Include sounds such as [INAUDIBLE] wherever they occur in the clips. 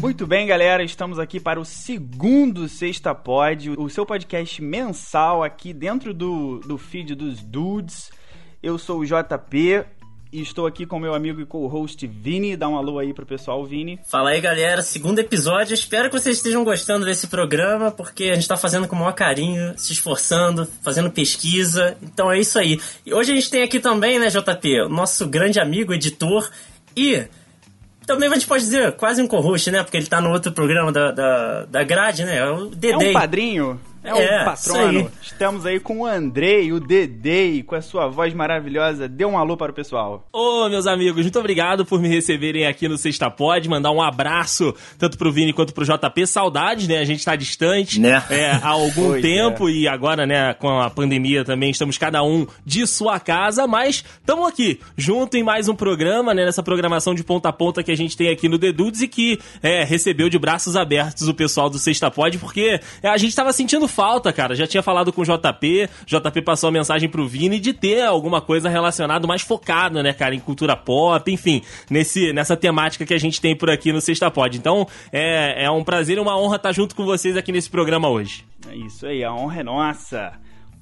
Muito bem, galera, estamos aqui para o segundo Sexta Pod, o seu podcast mensal aqui dentro do, do feed dos Dudes. Eu sou o JP e estou aqui com meu amigo e co-host Vini. Dá um alô aí pro pessoal, Vini. Fala aí, galera. Segundo episódio. Espero que vocês estejam gostando desse programa, porque a gente está fazendo com o maior carinho, se esforçando, fazendo pesquisa. Então é isso aí. E hoje a gente tem aqui também, né, JP, o nosso grande amigo, editor e também a gente pode dizer quase um co-host, né? Porque ele tá no outro programa da, da, da grade, né? É o Dedê. É um padrinho. É um É, patrono. isso aí. Estamos aí com o Andrei, o Dedei, com a sua voz maravilhosa. Dê um alô para o pessoal. Ô, meus amigos, muito obrigado por me receberem aqui no Sexta Pod. Mandar um abraço tanto pro Vini quanto pro JP. Saudades, né? A gente tá distante Né? é, há algum Pois tempo e agora, né, com a pandemia também, estamos cada um de sua casa, mas estamos aqui, junto em mais um programa, né, nessa programação de ponta a ponta que a gente tem aqui no The Dudes e que é, recebeu de braços abertos o pessoal do Sexta Pod, porque é, a gente tava sentindo falta, cara. Já tinha falado com o JP, JP passou a mensagem pro Vini de ter alguma coisa relacionada mais focada, né, cara, em cultura pop, enfim, nesse, nessa temática que a gente tem por aqui no Sexta Pod. Então, é, é um prazer e uma honra estar junto com vocês aqui nesse programa hoje. É isso aí, a honra é nossa.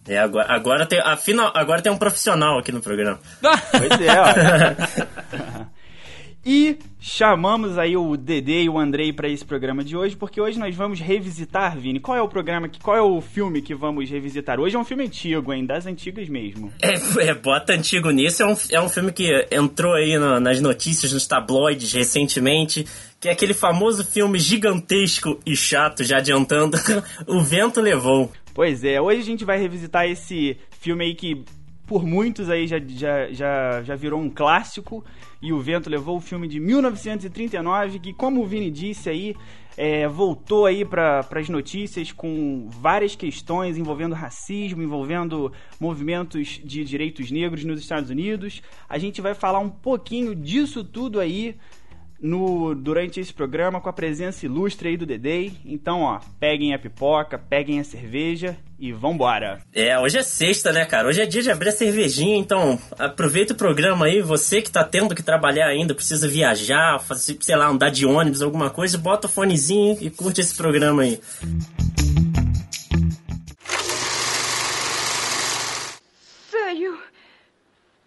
É, agora, agora, tem, afinal, agora tem um profissional aqui no programa. [LAUGHS] Pois é, olha. [LAUGHS] E chamamos aí o Dedê e o Andrei para esse programa de hoje, porque hoje nós vamos revisitar, Vini. Qual é o programa, que, qual é o filme que vamos revisitar? Hoje é um filme antigo, hein? Das antigas mesmo. [LAUGHS] É, é, bota antigo nisso. É um, é um filme que entrou aí na- nas notícias, nos tabloides recentemente. Que é aquele famoso filme gigantesco e chato, já adiantando. [LAUGHS] o Vento Levou. Pois é, hoje a gente vai revisitar esse filme aí que por muitos aí já, já, já, já virou um clássico. E o Vento levou o filme de 1939, que como o Vini disse aí, é, voltou aí para as notícias com várias questões envolvendo racismo, envolvendo movimentos de direitos negros nos Estados Unidos. A gente vai falar um pouquinho disso tudo aí no, durante esse programa com a presença ilustre aí do Dedei. Então, ó, peguem a pipoca, peguem a cerveja e vambora. É, hoje é sexta, né, cara? Hoje é dia de abrir a cervejinha, então aproveita o programa aí. Você que tá tendo que trabalhar ainda, precisa viajar, fazer, sei lá, andar de ônibus, alguma coisa, bota o fonezinho e curte esse programa aí. Sir, you.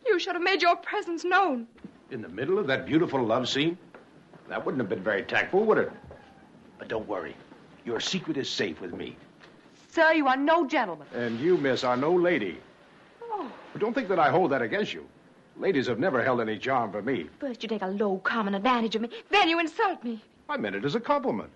You should have made your presence known. In the middle of that beautiful love scene? That wouldn't have been very tactful, would it? But don't worry. Your secret is safe with me. Sir, you are no gentleman. And you, miss, are no lady. Oh, But don't think that I hold that against you. Ladies have never held any charm for me. first you take a low, common advantage of me, then you insult me. I meant it as a compliment.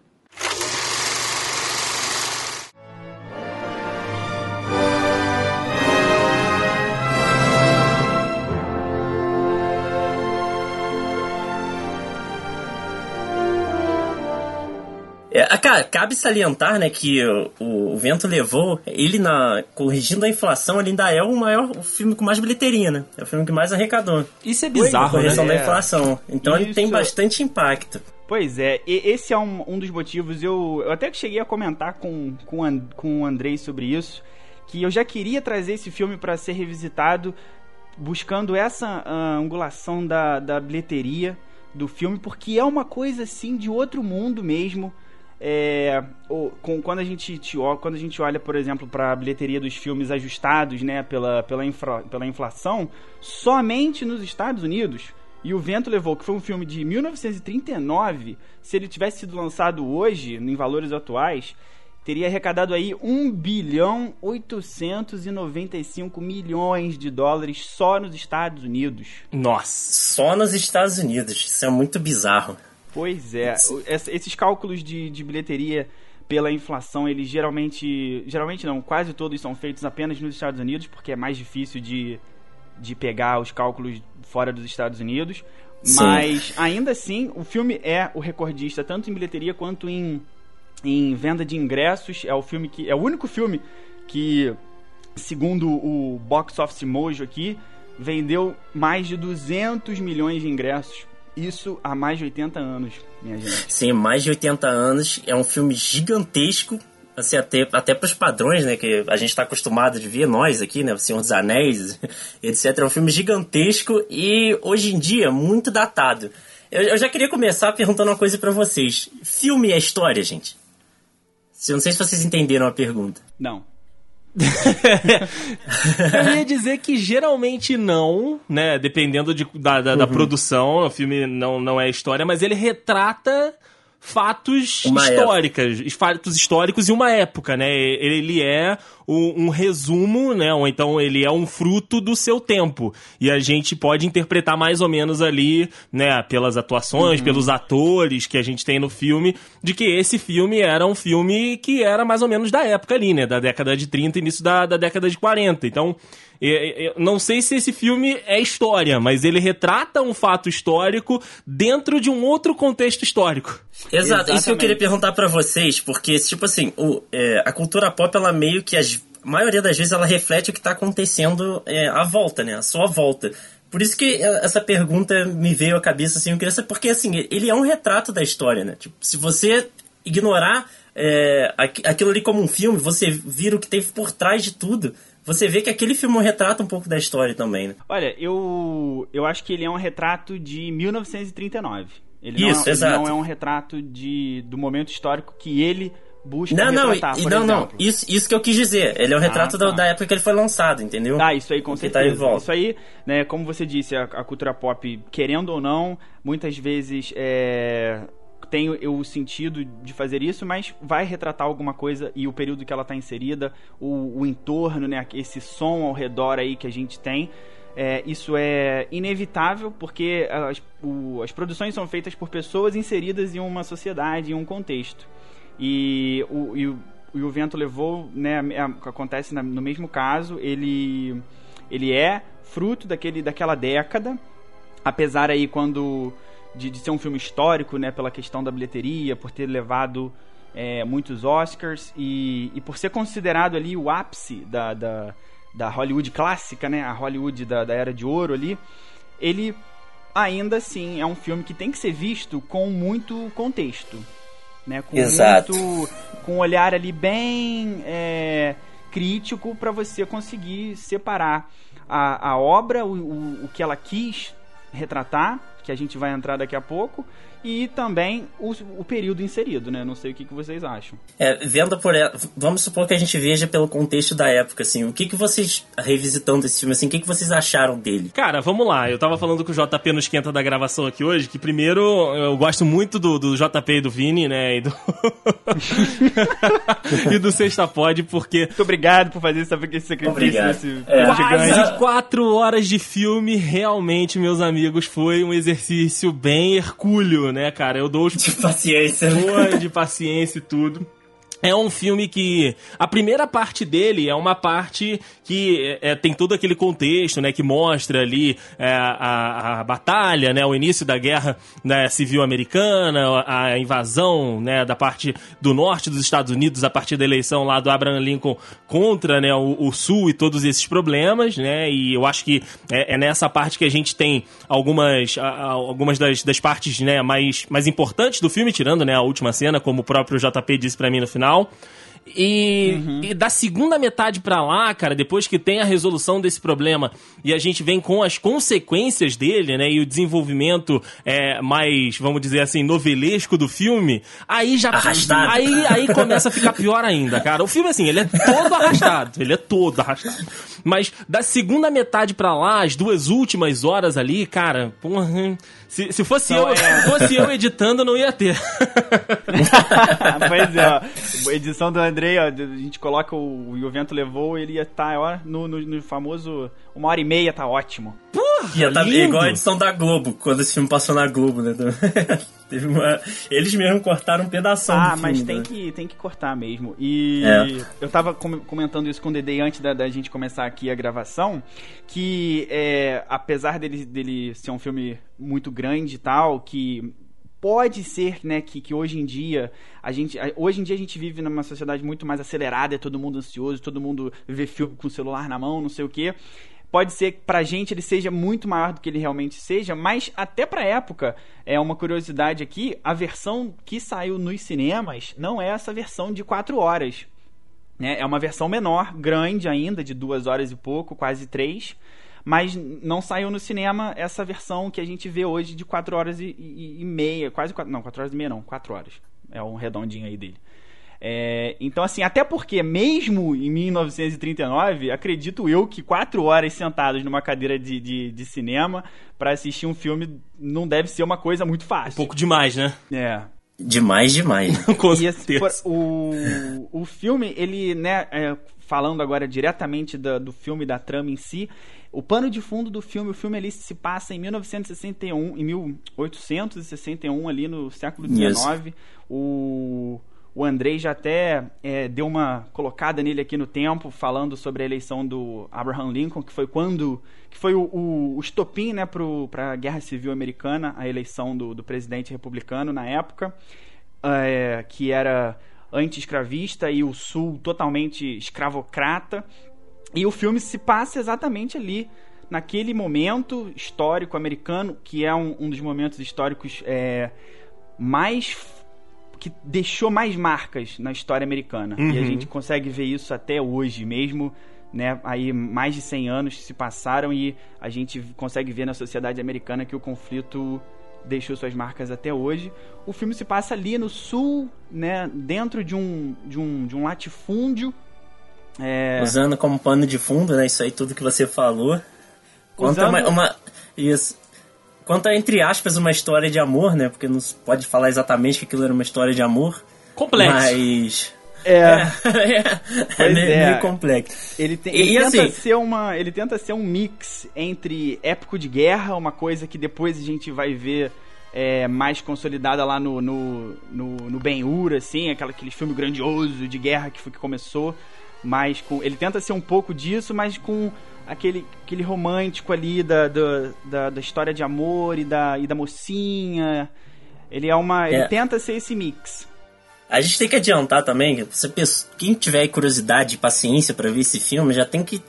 Cara, cabe salientar, né, que o, o Vento Levou, ele na corrigindo a inflação, ele ainda é o maior o filme com mais bilheteria, né? É o filme que mais arrecadou. Isso é A bizarro, né? correção da É. inflação. Então ele tem Isso. bastante impacto. Pois é, e esse é um, um dos motivos. Eu, eu até que cheguei a comentar com, com, o An- com o Andrei sobre isso. Que eu já queria trazer esse filme para ser revisitado, buscando essa ah, angulação da, da bilheteria do filme, porque é uma coisa assim de outro mundo mesmo. É, com- quando, a gente, te quando a gente olha, por exemplo, para a bilheteria dos filmes ajustados né, pela, pela, infra- pela inflação, somente nos Estados Unidos, e O Vento Levou, que foi um filme de 1939, se ele tivesse sido lançado hoje, em valores atuais, teria arrecadado aí 1 bilhão 895 milhões de dólares só nos Estados Unidos. Nossa. Só nos Estados Unidos. Isso é muito bizarro. Pois é, esses cálculos de, de bilheteria pela inflação, eles geralmente, geralmente não, quase todos são feitos apenas nos Estados Unidos, porque é mais difícil de, de pegar os cálculos fora dos Estados Unidos. Sim. Mas ainda assim, o filme é o recordista tanto em bilheteria quanto em, em venda de ingressos. É o filme que é o único filme que, segundo o Box Office Mojo aqui, vendeu mais de 200 milhões de ingressos. Isso há mais de 80 anos, minha gente. Sim, mais de 80 anos. É um filme gigantesco. assim, até, até pros padrões, né, que a gente tá acostumado de ver, nós aqui, né, o Senhor dos Anéis, [LAUGHS] etc. É um filme gigantesco e, hoje em dia, muito datado. Eu, eu já queria começar perguntando uma coisa para vocês. Filme é história, gente? Eu não sei se vocês entenderam a pergunta. Não. Eu ia dizer que geralmente não, né? Dependendo de, da, da, uhum. da produção, o filme não, não é história, mas ele retrata fatos uma históricas, época. fatos históricos e uma época, né? Ele é um, um, resumo, né? Ou então ele é um fruto do seu tempo. E a gente pode interpretar mais ou menos ali, né? Pelas atuações, uhum. pelos atores que a gente tem no filme, de que esse filme era um filme que era mais ou menos da época ali, né? Da década de 30 início da, da década de 40. Então, eu não sei se esse filme é história, mas ele retrata um fato histórico dentro de um outro contexto histórico. Exato, Exatamente. isso que eu queria perguntar para vocês, porque, tipo assim, o, é, a cultura pop, ela meio que, a maioria das vezes, ela reflete o que tá acontecendo é, à volta, né? A sua volta. Por isso que é, essa pergunta me veio à cabeça, assim, eu queria saber, porque, assim, ele é um retrato da história, né? Tipo, se você ignorar é, aquilo ali como um filme, você vira o que tem por trás de tudo você vê que aquele filme retrata um pouco da história também, né? Olha, eu, eu acho que ele é um retrato de 1939. Ele Isso, não, é, exato. Ele não é um retrato de, do momento histórico que ele busca não, retratar, não, não, exemplo. não, isso, isso que eu quis dizer. Ele é um retrato ah, tá. da, da, época que ele foi lançado, entendeu? Ah, isso aí com tá certeza. Tá isso aí, né, como você disse, a, a, cultura pop, querendo ou não, muitas vezes é, tem o sentido de fazer isso, mas vai retratar alguma coisa e o período que ela está inserida, o, o, entorno, né, esse som ao redor aí que a gente tem. É, isso é inevitável porque as, o, as produções são feitas por pessoas inseridas em uma sociedade, em um contexto. E o, e o, e o vento levou, né, acontece no mesmo caso, ele, ele é fruto daquele, daquela década, apesar aí quando de, de ser um filme histórico, né, pela questão da bilheteria, por ter levado é, muitos Oscars e, e por ser considerado ali o ápice da, da, da Hollywood clássica, né, a Hollywood da, da Era de Ouro ali, ele ainda assim é um filme que tem que ser visto com muito contexto, né, com Exato. muito, com um olhar ali bem é, crítico para você conseguir separar a, a obra, o, o, o que ela quis retratar que a gente vai entrar daqui a pouco, e também o, o período inserido, né? Não sei o que, que vocês acham. É, vendo por vamos supor que a gente veja pelo contexto da época, assim, o que, que vocês, revisitando esse filme, assim, o que, que vocês acharam dele? Cara, vamos lá, eu tava falando com o JP no esquenta da gravação aqui hoje, que primeiro eu gosto muito do, do JP e do Vini, né, e do... [LAUGHS] e do Sexta Pod, porque... Muito obrigado por fazer esse sacrifício é. Quase quatro horas de filme, realmente, meus amigos, foi um exercício bem hercúleo, né, cara? Eu dou os... [LAUGHS] De paciência. De paciência e tudo. É um filme que a primeira parte dele é uma parte que é, tem todo aquele contexto, né, que mostra ali é, a, a, batalha, né, o início da guerra né, civil americana, a invasão, né, da parte do norte dos Estados Unidos a partir da eleição lá do Abraham Lincoln contra, né, o, o sul e todos esses problemas, né, e eu acho que é, é nessa parte que a gente tem algumas, a, algumas das, das partes, né, mais, mais importantes do filme, tirando, né, a última cena, como o próprio JP disse para mim no final. E, uhum. e, da segunda metade para lá, cara, depois que tem a resolução desse problema e a gente vem com as consequências dele, né, e o desenvolvimento é, mais, vamos dizer assim, novelesco do filme, aí já arrastado. aí aí começa a ficar pior ainda, cara. O filme assim, ele é todo arrastado, ele é todo arrastado. Mas da segunda metade para lá, as duas últimas horas ali, cara, porra, se, se fosse, então, eu, é... fosse eu editando, não ia ter. [LAUGHS] pois é, ó. [LAUGHS] Edição do Andrei, ó, a gente coloca o, o vento levou, ele ia estar tá, no, no, no, famoso uma hora e meia, tá ótimo. Porra, ia tá igual a edição da Globo, quando esse filme passou na Globo, né? [LAUGHS] Teve uma... Eles mesmo cortaram um pedaço Ah, do mas filme, tem, né? que, tem que cortar mesmo. E é. eu tava comentando isso com o Dede antes da, da, gente começar aqui a gravação, que é, apesar dele, dele ser um filme muito grande e tal, que pode ser, né, que, que hoje em dia a gente hoje em dia a gente vive numa sociedade muito mais acelerada, é todo mundo ansioso, todo mundo vê filme com o celular na mão, não sei o quê. Pode ser que pra gente ele seja muito maior do que ele realmente seja, mas até pra época, é uma curiosidade aqui, a versão que saiu nos cinemas não é essa versão de 4 horas. Né? É uma versão menor, grande ainda, de 2 horas e pouco, quase 3 mas não saiu no cinema essa versão que a gente vê hoje de 4 horas e, e, e meia, quase 4, não, 4 horas e meia não, 4 horas. É um redondinho aí dele. É, então, assim, até porque, mesmo em 1939, acredito eu que quatro horas sentados numa cadeira de, de, de cinema para assistir um filme não deve ser uma coisa muito fácil. Um pouco demais, né? É. Demais, demais. [LAUGHS] Com E esse- o, o filme, ele, né, é, falando agora diretamente da- do filme, da trama em si, o pano de fundo do filme, o filme ali se passa em 1961, em 1861, ali no século XIX. O, o Andrei já até é, deu uma colocada nele aqui no tempo, falando sobre a eleição do Abraham Lincoln, que foi quando que foi o, o, o estopim né, para a Guerra Civil Americana, a eleição do, do presidente republicano na época é, que era anti-escravista e o sul totalmente escravocrata. E o filme se passa exatamente ali, naquele momento histórico americano, que é um, um dos momentos históricos é, mais. Que deixou mais marcas na história americana. E a Uhum. gente consegue ver isso até hoje, mesmo. Né, aí mais de 100 anos se passaram e a gente consegue ver na sociedade americana que o conflito deixou suas marcas até hoje. O filme se passa ali no sul, né, dentro de um, de um, de um latifúndio. É, Usando como pano de fundo, né? Isso aí tudo que você falou. Conta Usando- uma, uma- Isso. Conta, entre aspas, uma história de amor, né? Porque não se pode falar exatamente que aquilo era uma história de amor. Complexo. Mas. é, [LAUGHS] é, Pois meio, é. meio complexo. Ele, tem- E- ele e tenta assim- ser uma, ele tenta ser um mix entre épico de guerra, uma coisa que depois a gente vai ver é, mais consolidada lá no, no, no, no Ben-Hur, assim, aquela, aquele filme grandioso de guerra que foi que começou, mas com, ele tenta ser um pouco disso, mas com aquele, aquele romântico ali da, da, da, da história de amor e da, e da mocinha. Ele é uma, ele É. tenta ser esse mix. A gente tem que adiantar também, pessoa- quem tiver curiosidade e paciência pra ver esse filme, já tem que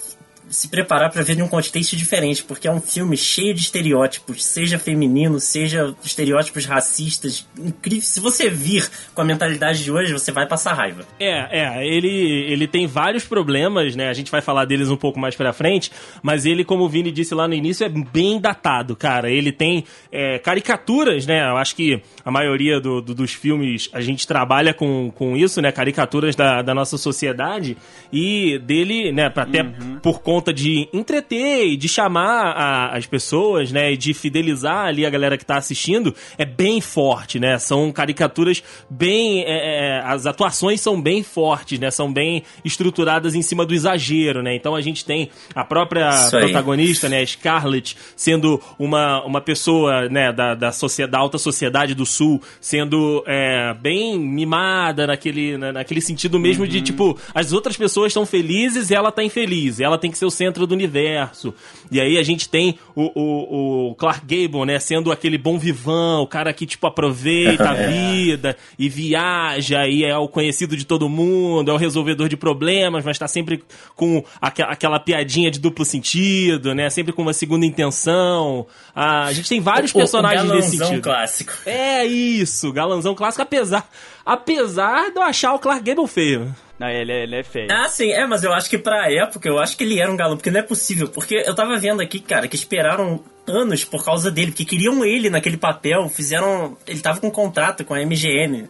se preparar pra ver de um contexto diferente, porque é um filme cheio de estereótipos, seja feminino, seja estereótipos racistas, incrível. Se você vir com a mentalidade de hoje, você vai passar raiva. É, é, ele, ele tem vários problemas, né? A gente vai falar deles um pouco mais pra frente, mas ele, como o Vini disse lá no início, é bem datado, cara. Ele tem é, caricaturas, né? Eu acho que a maioria do- do- dos filmes a gente trabalha com, com isso, né? Caricaturas da, da nossa sociedade e dele, né? Até por conta de entreter e de chamar a- as pessoas, né? E de fidelizar ali a galera que tá assistindo, é bem forte, né? São caricaturas bem. é, é, as atuações são bem fortes, né? São bem estruturadas em cima do exagero, né? Então a gente tem a própria protagonista, né? Scarlett, sendo uma, uma pessoa, né? Da, da, sociedade, da alta sociedade do sul, sendo é, bem mimada naquele, na- naquele sentido mesmo de, tipo, as outras pessoas estão felizes e ela tá infeliz. Ela tem que ser o centro do universo. E aí a gente tem o, o, o Clark Gable, né? Sendo aquele bom vivão, o cara que, tipo, aproveita a [LAUGHS] vida e viaja e é o conhecido de todo mundo, é o resolvedor de problemas, mas tá sempre com aque- aquela piadinha de duplo sentido, né? Sempre com uma segunda intenção. Ah, a gente tem vários O- o personagens nesse galanzão sentido. clássico. É isso, galanzão clássico, apesar, apesar de eu achar o Clark Gable feio. Não, ele, é- ele é feio. Ah, sim, é, mas eu acho que pra época, eu acho que ele era um galã, porque não é possível. Porque eu tava vendo aqui, cara, que esperaram anos por causa dele, porque queriam ele naquele papel, fizeram. Ele tava com um contrato com a MGM.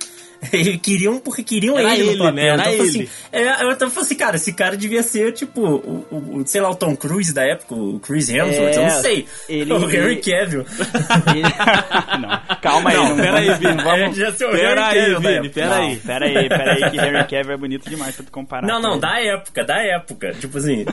Eles [LAUGHS] queriam porque queriam Era ele, ele, no né? Era então, eu falei ele. Assim, é, eu tava falando assim, cara, esse cara devia ser tipo, o, o- sei lá, o Tom Cruise da época, o Chris Hemsworth, eu É, não sei. ele- [LAUGHS] o Henry Cavill. Ele- [LAUGHS] não, calma aí. Não, Não, pera aí, Vini. vamos- É, Pera aí, Vini, pera aí. Pera aí, pera aí, que Henry Cavill é bonito demais pra tu comparar. Não, não, ele. da época, da época. Tipo assim.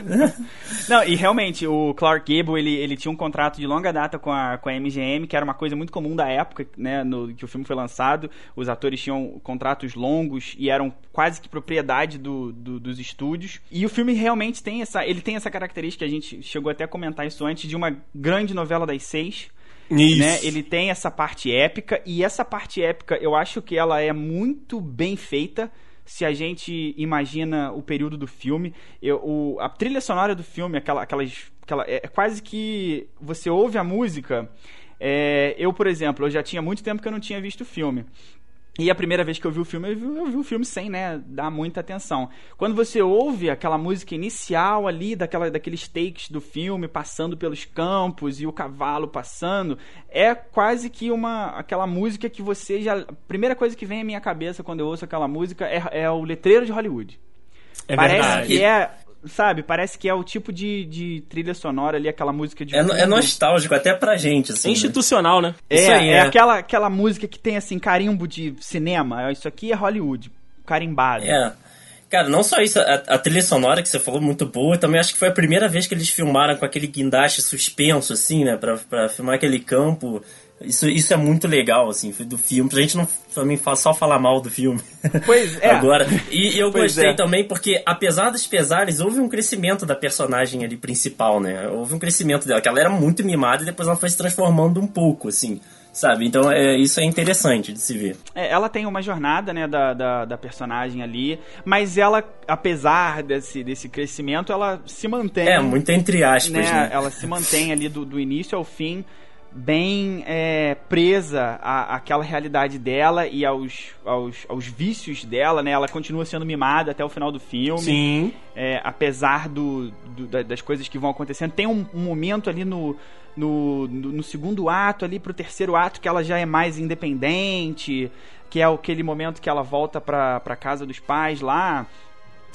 Não, e realmente, o Clark Gable, ele, ele tinha um contrato de longa data com a, com a MGM, que era uma coisa muito comum da época, né, no, que o filme foi lançado. Os atores tinham contratos longos e eram quase que propriedade do, do- dos estúdios. E o filme realmente tem essa, ele tem essa característica, a gente chegou até a comentar isso antes, de uma grande novela das seis. Isso. né? Ele tem essa parte épica e essa parte épica eu acho que ela é muito bem feita se a gente imagina o período do filme. Eu, o- a trilha sonora do filme, aquela- aquelas que ela é quase que você ouve a música. é, eu, por exemplo, eu já tinha muito tempo que eu não tinha visto o filme. E a primeira vez que eu vi o filme, eu vi, eu vi o filme sem, né, dar muita atenção. Quando você ouve aquela música inicial ali, daquela, daqueles takes do filme, passando pelos campos e o cavalo passando, é quase que uma aquela música que você já... A primeira coisa que vem à minha cabeça quando eu ouço aquela música é, é o letreiro de Hollywood. É Parece verdade. que é... Sabe, parece que é o tipo de, de trilha sonora ali, aquela música de... É, no- é nostálgico até pra gente, assim. É né? institucional, né? É, Isso aí, é é. aquela, aquela música que tem assim, carimbo de cinema. Isso aqui é Hollywood, carimbado. É. Cara, não só isso, a, a trilha sonora que você falou, muito boa, também acho que foi a primeira vez que eles filmaram com aquele guindaste suspenso, assim, né, pra, pra filmar aquele campo. Isso, isso é muito legal, assim, do filme, pra gente não também só falar mal do filme. Pois [LAUGHS] é. Agora, e eu Pois gostei é. também porque, apesar dos pesares, houve um crescimento da personagem ali principal, né? Houve um crescimento dela, que ela era muito mimada e depois ela foi se transformando um pouco, assim, sabe? Então, é, isso é interessante de se ver. É, ela tem uma jornada, né, da, da, da personagem ali, mas ela, apesar desse, desse crescimento, ela se mantém. É, muito entre aspas, né, né? Ela se mantém ali do, do início ao fim bem é, presa à, àquela realidade dela e aos, aos, aos vícios dela, né? Ela continua sendo mimada até o final do filme. Sim. é, apesar do, do- da- das coisas que vão acontecendo. Tem um, um momento ali no, no, no- no segundo ato, ali pro terceiro ato, que ela já é mais independente, que é aquele momento que ela volta pra, pra casa dos pais lá.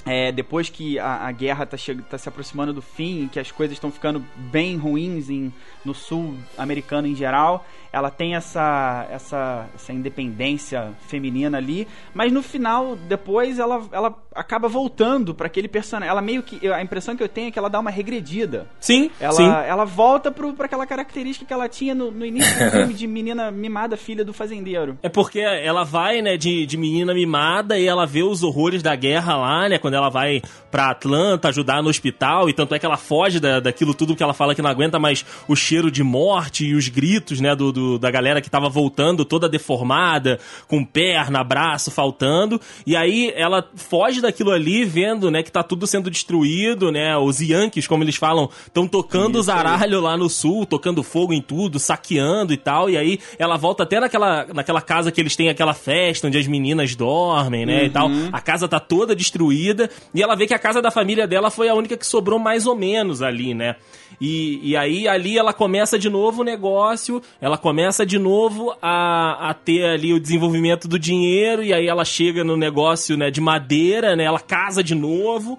É, depois que a, a guerra tá, cheg- tá se aproximando do fim, que as coisas estão ficando bem ruins em, no sul americano em geral, ela tem essa, essa, essa independência feminina ali, mas no final, depois, ela, ela acaba voltando para aquele personagem. Ela meio que. A impressão que eu tenho é que ela dá uma regredida. Sim, Ela, sim. ela volta pro, pra aquela característica que ela tinha no, no início do filme de menina mimada, filha do fazendeiro. É porque ela vai, né, de, de menina mimada e ela vê os horrores da guerra lá, né, quando ela vai pra Atlanta ajudar no hospital, e tanto é que ela foge da, daquilo tudo que ela fala que não aguenta mais o cheiro de morte e os gritos, né, do, do- da galera que tava voltando toda deformada, com perna, braço faltando, e aí ela foge daquilo ali, vendo, né, que tá tudo sendo destruído, né, os Yankees, como eles falam, estão tocando os zaralho lá no sul, tocando fogo em tudo, saqueando e tal, e aí ela volta até naquela, naquela casa que eles têm aquela festa onde as meninas dormem, né, e tal. A casa tá toda destruída e ela vê que a casa da família dela foi a única que sobrou mais ou menos ali, né? E, e aí ali ela começa de novo o negócio, ela começa de novo a, a ter ali o desenvolvimento do dinheiro e aí ela chega no negócio, né, de madeira, né? Ela casa de novo.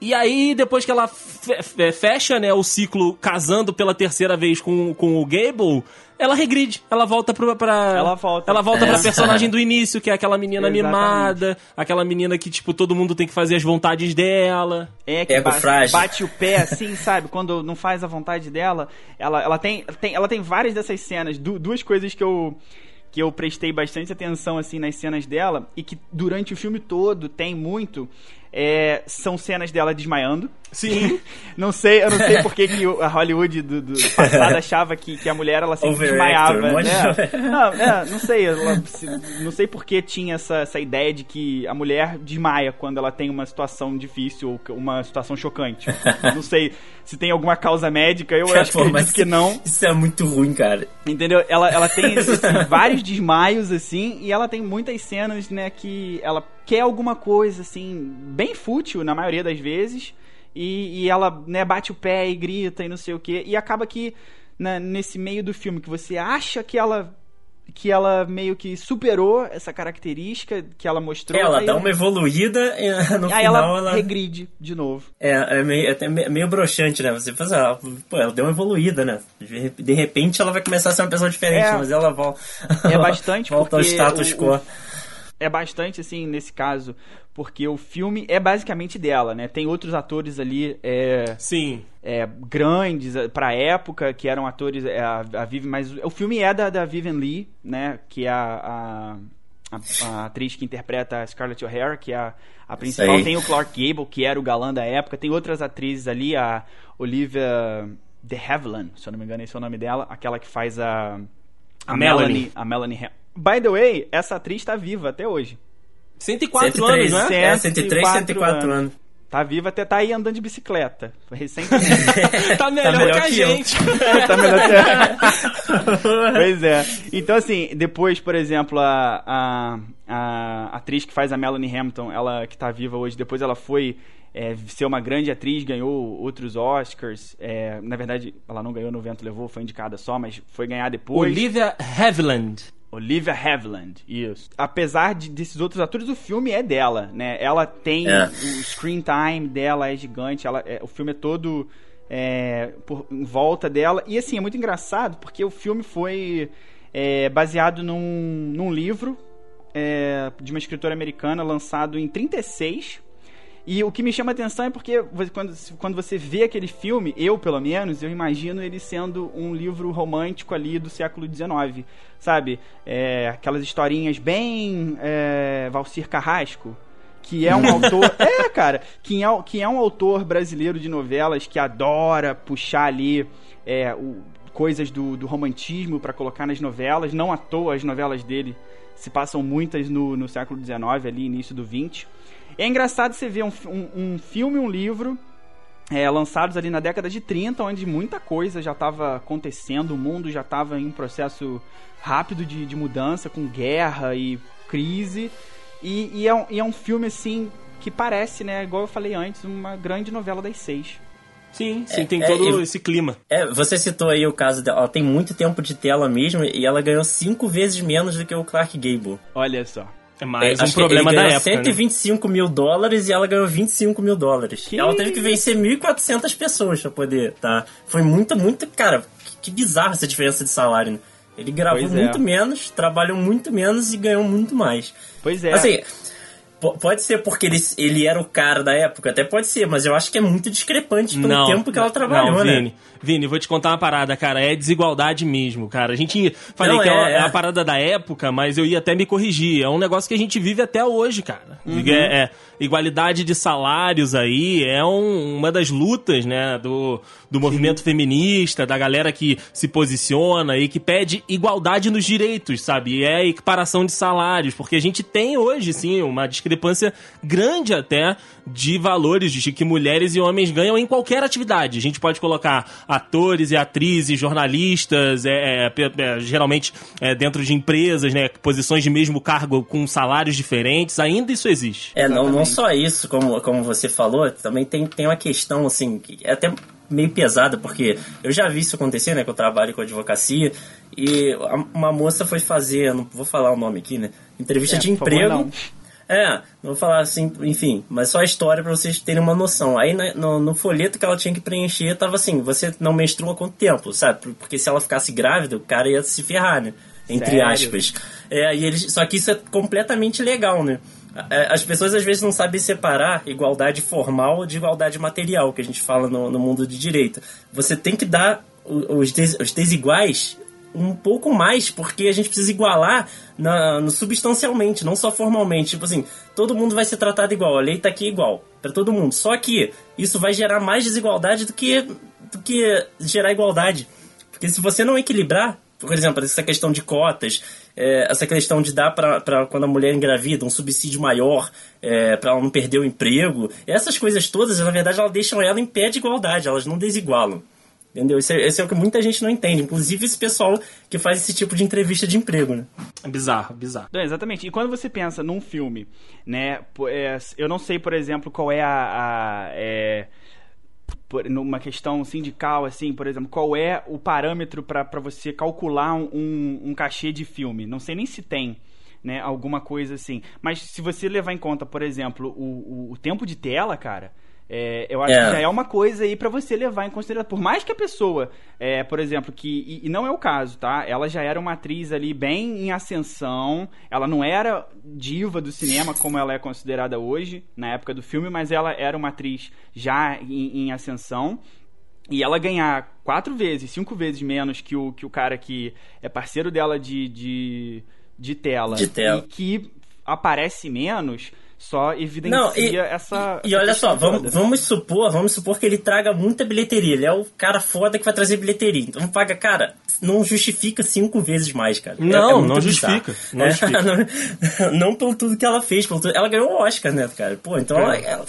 E aí, depois que ela fe- fe- fecha, né, o ciclo casando pela terceira vez com, com o Gable, ela regride. Ela volta pro, pra. Ela volta. Ela volta É. pra personagem do início, que é aquela menina Exatamente. mimada, aquela menina que, tipo, todo mundo tem que fazer as vontades dela. É que Ego ba- frágil. bate o pé assim, [LAUGHS] sabe? Quando não faz a vontade dela. Ela, ela, tem, tem, ela tem várias dessas cenas. Du- duas coisas que eu, que eu prestei bastante atenção assim nas cenas dela e que durante o filme todo tem muito. é, são cenas dela desmaiando. Sim. Não sei, eu não sei [LAUGHS] por que, que a Hollywood do, do passado achava que, que a mulher ela sempre Overactor, desmaiava. monte né? Não, é, não sei, ela- não sei por que tinha essa, essa ideia de que a mulher desmaia quando ela tem uma situação difícil ou que- uma situação chocante. Não sei se tem alguma causa médica, eu acho Pô, mas que não. Isso é muito ruim, cara. Entendeu? Ela, ela tem [LAUGHS] assim, vários desmaios, assim, e ela tem muitas cenas, né, que ela quer alguma coisa, assim, bem fútil na maioria das vezes, e, e ela, né, bate o pé e grita e não sei o quê, e acaba que, né, nesse meio do filme, que você acha que ela que ela meio que superou essa característica que ela mostrou. ela dá uma evoluída e [LAUGHS] no aí final ela, ela. regride de novo. É, é meio, até me- meio broxante, né? Você faz, ah, pô, ela deu uma evoluída, né? De re- de repente ela vai começar a ser uma pessoa diferente, É. mas ela volta. É [LAUGHS] bastante volta ao status o- quo. É bastante assim nesse caso, porque o filme é basicamente dela, né? Tem outros atores ali é, Sim. é, grandes é, pra época que eram atores é, a, a Vivian, mas o filme é da, da Vivian Lee, né? Que é a, a, a- a atriz que interpreta a Scarlett O'Hara, que é a, a principal. Tem o Clark Gable, que era o galã da época. Tem outras atrizes ali, a Olivia de Havilland, se eu não me engano, esse é o nome dela, aquela que faz a a Melanie. Melanie, a Melanie By the way, essa atriz tá viva até hoje. 104 103, anos, né? É, 103, 104 anos. Tá viva até tá aí andando de bicicleta. Recentemente. [LAUGHS] tá melhor, Tá melhor que a que gente. [LAUGHS] tá melhor que... [LAUGHS] pois é. Então, assim, depois, por exemplo, a, a, a atriz que faz a Melanie Hamilton, ela que tá viva hoje, depois ela foi é, ser uma grande atriz, ganhou outros Oscars. É, na verdade, ela não ganhou no Vento Levou, foi indicada só, mas foi ganhar depois. Olivia Havilland. Olivia Havilland, isso. Apesar de, desses outros atores, o filme é dela, né? Ela tem É. o screen time dela é gigante, ela, é, o filme é todo é, por, em volta dela. E assim, é muito engraçado porque o filme foi é, baseado num, num livro é, de uma escritora americana lançado em 36. E o que me chama a atenção é porque quando, quando você vê aquele filme, eu pelo menos, eu imagino ele sendo um livro romântico ali do século XIX, sabe? É, aquelas historinhas bem é, Valcir Carrasco, que é um [LAUGHS] autor. É, cara, que é, que é um autor brasileiro de novelas que adora puxar ali é, o- coisas do, do romantismo pra colocar nas novelas. Não à toa as novelas dele se passam muitas no, no século XIX, ali, início do XX. É engraçado você ver um, um, um filme e um livro é, lançados ali na década de 30, onde muita coisa já estava acontecendo, o mundo já estava em um processo rápido de, de mudança, com guerra e crise. E, e é um, e é um filme, assim, que parece, né, igual eu falei antes, uma grande novela das seis. Sim, sim, tem é, todo eu- esse clima. É, você citou aí o caso dela. Ela tem muito tempo de tela mesmo e ela ganhou cinco vezes menos do que o Clark Gable. Olha só. É mais É, um problema da época. né? 125 mil dólares e ela ganhou 25 mil dólares. Que ela teve que vencer 1.400 pessoas pra poder, tá? Foi muito, muito. Cara, que, que bizarro essa diferença de salário, né? Ele gravou Pois é. muito menos, trabalhou muito menos e ganhou muito mais. Pois é. Assim, pode ser porque ele, ele era o cara da época, até pode ser, mas eu acho que é muito discrepante pelo não, tempo que ela trabalhou, não, né? Vini, Vini, vou te contar uma parada, cara. É desigualdade mesmo, cara. A gente. Falei Não, que é, é, é uma parada da época, mas eu ia até me corrigir. É um negócio que a gente vive até hoje, cara. Uhum. É, é, igualdade de salários aí é um- uma das lutas, né, do, do movimento feminista, da galera que se posiciona e que pede igualdade nos direitos, sabe? E é a equiparação de salários, porque a gente tem hoje, sim, uma discrepância grande até de valores de que mulheres e homens ganham em qualquer atividade. A gente pode colocar atores e atrizes, jornalistas, é, é, é, geralmente é, dentro de empresas, né, posições de mesmo cargo com salários diferentes, ainda isso existe. É, não, não só isso, como, como você falou, também tem, tem uma questão, assim, que é até meio pesada, porque eu já vi isso acontecer, né, que eu trabalho com advocacia, e uma moça foi fazer, não vou falar o nome aqui, né, entrevista É, de favor, emprego. não. É, não vou falar assim, enfim, mas só a história pra vocês terem uma noção. Aí né, no, no folheto que ela tinha que preencher, tava assim, você não menstrua há quanto tempo, sabe? Por- Porque se ela ficasse grávida, o cara ia se ferrar, né? Entre Sério? aspas. É, e eles, só que isso é completamente legal, né? É, As pessoas às vezes não sabem separar igualdade formal de igualdade material, que a gente fala no, no mundo de direito. Você tem que dar os, des- os desiguais um pouco mais, porque a gente precisa igualar na, no substancialmente, não só formalmente. Tipo assim, todo mundo vai ser tratado igual, a lei tá aqui igual para todo mundo. Só que isso vai gerar mais desigualdade do que, do que gerar igualdade. Porque se você não equilibrar, por exemplo, essa questão de cotas, é, essa questão de dar para quando a mulher engravida um subsídio maior é, para ela não perder o emprego, essas coisas todas, na verdade, elas deixam ela em pé de igualdade, elas não desigualam. Entendeu? Esse é, esse é o que muita gente não entende, inclusive esse pessoal que faz esse tipo de entrevista de emprego, né? Bizarro, bizarro. Exatamente. E quando você pensa num filme, né? é, eu não sei, por exemplo, qual é a. a- é, por- numa questão sindical, assim, por exemplo, qual é o parâmetro para você calcular um, um cachê de filme? Não sei nem se tem. Né, alguma coisa assim. Mas se você levar em conta, por exemplo, o, o, o tempo de tela, cara, é, eu acho É. que já é uma coisa aí pra você levar em consideração. Por mais que a pessoa, é, por exemplo, que. E, e não é o caso, tá? Ela já era uma atriz ali bem em ascensão. Ela não era diva do cinema como ela é considerada hoje, na época do filme, mas ela era uma atriz já em, em ascensão. E ela ganhar quatro vezes, cinco vezes menos que o, que o cara que é parceiro dela de, de, de tela. De tela. E que aparece menos, só evidencia Não, e, essa. E, e olha só, vamos, toda. vamos supor, vamos supor que ele traga muita bilheteria. Ele é o cara foda que vai trazer bilheteria. Então paga, cara, não justifica cinco vezes mais, cara. É- Não, é muito não justifica, não É, justifica. [LAUGHS] não, não pelo tudo que ela fez, pelo tudo- ela ganhou o Oscar, né, cara? Pô, então ela, ela-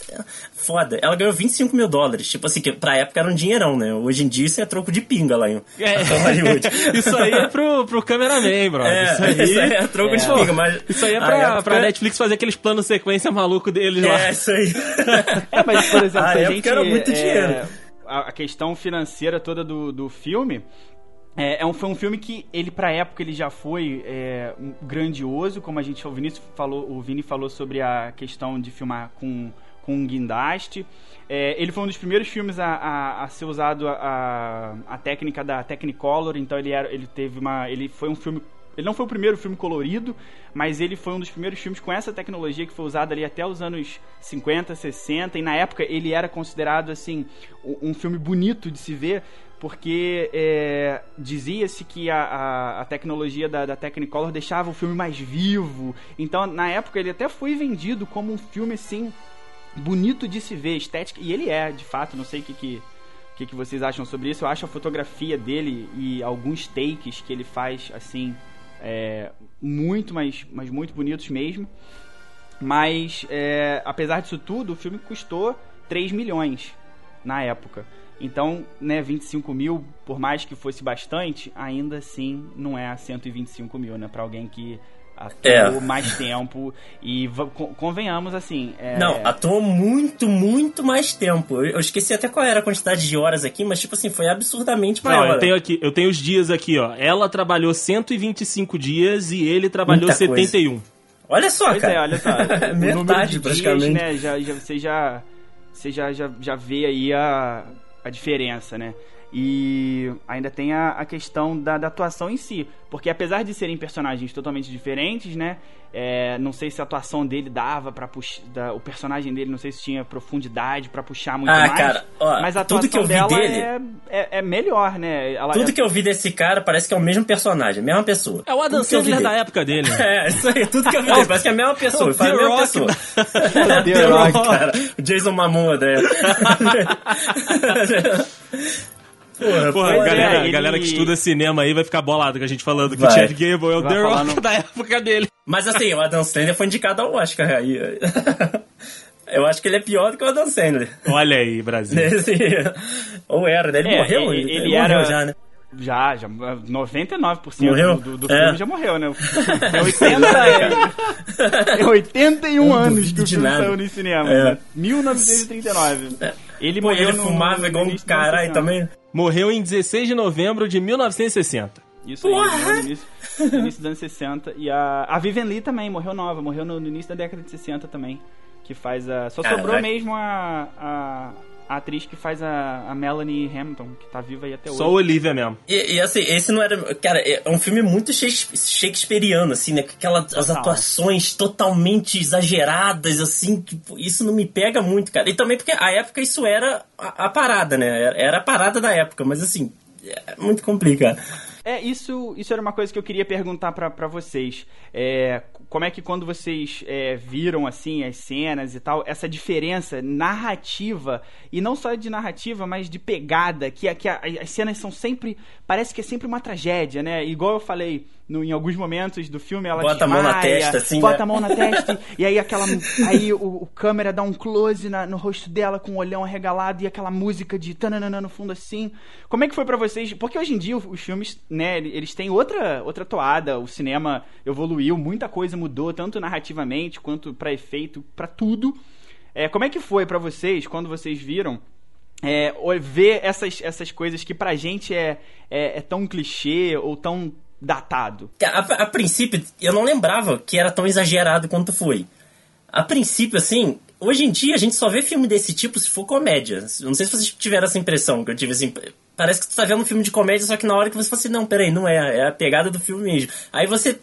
foda. Ela ganhou 25 mil dólares. Tipo assim, que pra época era um dinheirão, né? Hoje em dia isso é troco de pinga lá em É. [LAUGHS] Hollywood. [LAUGHS] Isso aí é pro, pro cameraman, bro. É, isso aí, é troco de pinga, mas. Isso aí é pra, época- pra Netflix fazer aqueles planos sequência maluco deles lá. É, isso aí. É, mas, por exemplo, A se a gente. era muito é, dinheiro. A, questão financeira toda do, do filme. É, é um, foi um filme que ele, pra época, ele já foi é, um grandioso, como a gente, o Vinícius falou, o Vini falou sobre a questão de filmar com, com um guindaste. É, ele foi um dos primeiros filmes a, a, a ser usado a, a, a técnica da Technicolor, então ele, era, ele teve uma. Ele foi um filme. Ele não foi o primeiro filme colorido, mas ele foi um dos primeiros filmes com essa tecnologia que foi usada ali até os anos 50, 60, e na época ele era considerado assim um filme bonito de se ver, porque é, dizia-se que a, a, a tecnologia da, da Technicolor deixava o filme mais vivo. Então, na época, ele até foi vendido como um filme assim bonito de se ver, estética, e ele é, de fato, não sei o que, que, o que, que vocês acham sobre isso. Eu acho a fotografia dele e alguns takes que ele faz assim é, muito, mas, mas muito bonitos mesmo. Mas, é, apesar disso tudo, o filme custou 3 milhões na época. Então, né, 25 mil, por mais que fosse bastante, ainda assim não é 125 mil, né? Pra alguém que atuou É. mais tempo. E convenhamos, assim. é- Não, atuou muito, muito mais tempo. Eu eu esqueci até qual era a quantidade de horas aqui, mas tipo assim, foi absurdamente maior. Não, eu tenho aqui, eu tenho os dias aqui, ó. Ela trabalhou 125 dias e ele trabalhou Muita coisa. 71. Olha só, Pois cara. é, olha só. [LAUGHS] Metade, de dias, praticamente. né, já, já, você já, você já, já, já vê aí a, a diferença, né? E ainda tem a, a questão da, da atuação em si. Porque apesar de serem personagens totalmente diferentes, né? é, não sei se a atuação dele dava pra puxar. O personagem dele, não sei se tinha profundidade pra puxar muito Ah, mais. cara, ó, mas a tudo atuação que eu vi dela dele- é, é, é melhor, né? Ela, Tudo é- que eu vi desse cara parece que é o mesmo personagem, a mesma pessoa. É o Adam Tudo Sandler da época dele. [LAUGHS] É, isso aí, tudo que eu vi dele, parece que é a mesma pessoa, [LAUGHS] The mesma Rock pessoa. da- [LAUGHS] The The Rock, Rock. cara. O Jason Momoa, né? Porra, Porra, galera, é, ele- galera que estuda cinema aí vai ficar bolado com a gente falando que o Vai. Chad Gable é o Vai The Rock no- da época dele. Mas assim, o Adam Sandler foi indicado ao Oscar aí. Eu acho que ele é pior do que o Adam Sandler. Olha aí, Brasil. Nesse- Ou era, né? Ele É, morreu? ele- ele morreu era- já, né? Já, já, 99% Morreu? do, do É. filme já morreu, né? [LAUGHS] É 80, é, é 81 Não anos que o de filme nada. saiu no cinema. É. né? 1939. Ele Pô, morreu ele no, fumava no igual um caralho 60. também. Morreu em 16 de novembro de 1960. Isso aí, no início, no início dos anos 60. E a, a Vivian Lee também morreu nova, morreu no, no início da década de 60 também. Que faz a. Só Caraca. sobrou mesmo a, a, a atriz que faz a, a Melanie Hamilton, que tá viva aí até hoje. Só o Olivia mesmo. E, e, assim, esse não era. Cara, é um filme muito shakes- shakespeariano, assim, né? Com Aquelas as atuações totalmente exageradas, assim. Tipo, isso não me pega muito, cara. E também porque a época isso era a, a parada, né? Era- Era a parada da época, mas assim, é muito complicado. É, isso, isso era uma coisa que eu queria perguntar pra vocês. É, como é que quando vocês é, viram, assim, as cenas e tal, essa diferença narrativa, e não só de narrativa, mas de pegada, que, que a- as cenas são sempre, parece que é sempre uma tragédia, né? Igual eu falei, no- em alguns momentos do filme, ela Bota a mão na desmaia, testa, assim, Bota né? a mão na testa, [LAUGHS] e aí aquela, aí o, o câmera dá um close na- no rosto dela com o olhão arregalado, e aquela música de tananana no fundo assim. Como é que foi pra vocês? Porque hoje em dia os filmes, né, eles têm outra, outra toada, o cinema evoluiu, muita coisa mudou, tanto narrativamente quanto pra efeito, pra tudo. É, como é que foi pra vocês quando vocês viram é, ver essas, essas coisas que pra gente é, é, é tão clichê ou tão datado? A, a princípio, eu não lembrava que era tão exagerado quanto foi. A princípio, assim, hoje em dia a gente só vê filme desse tipo se for comédia. Eu Não sei se vocês tiveram essa impressão que eu tive assim. Parece que tu tá vendo um filme de comédia, só que na hora que você fala assim, não, peraí, não é, é a pegada do filme mesmo. Aí você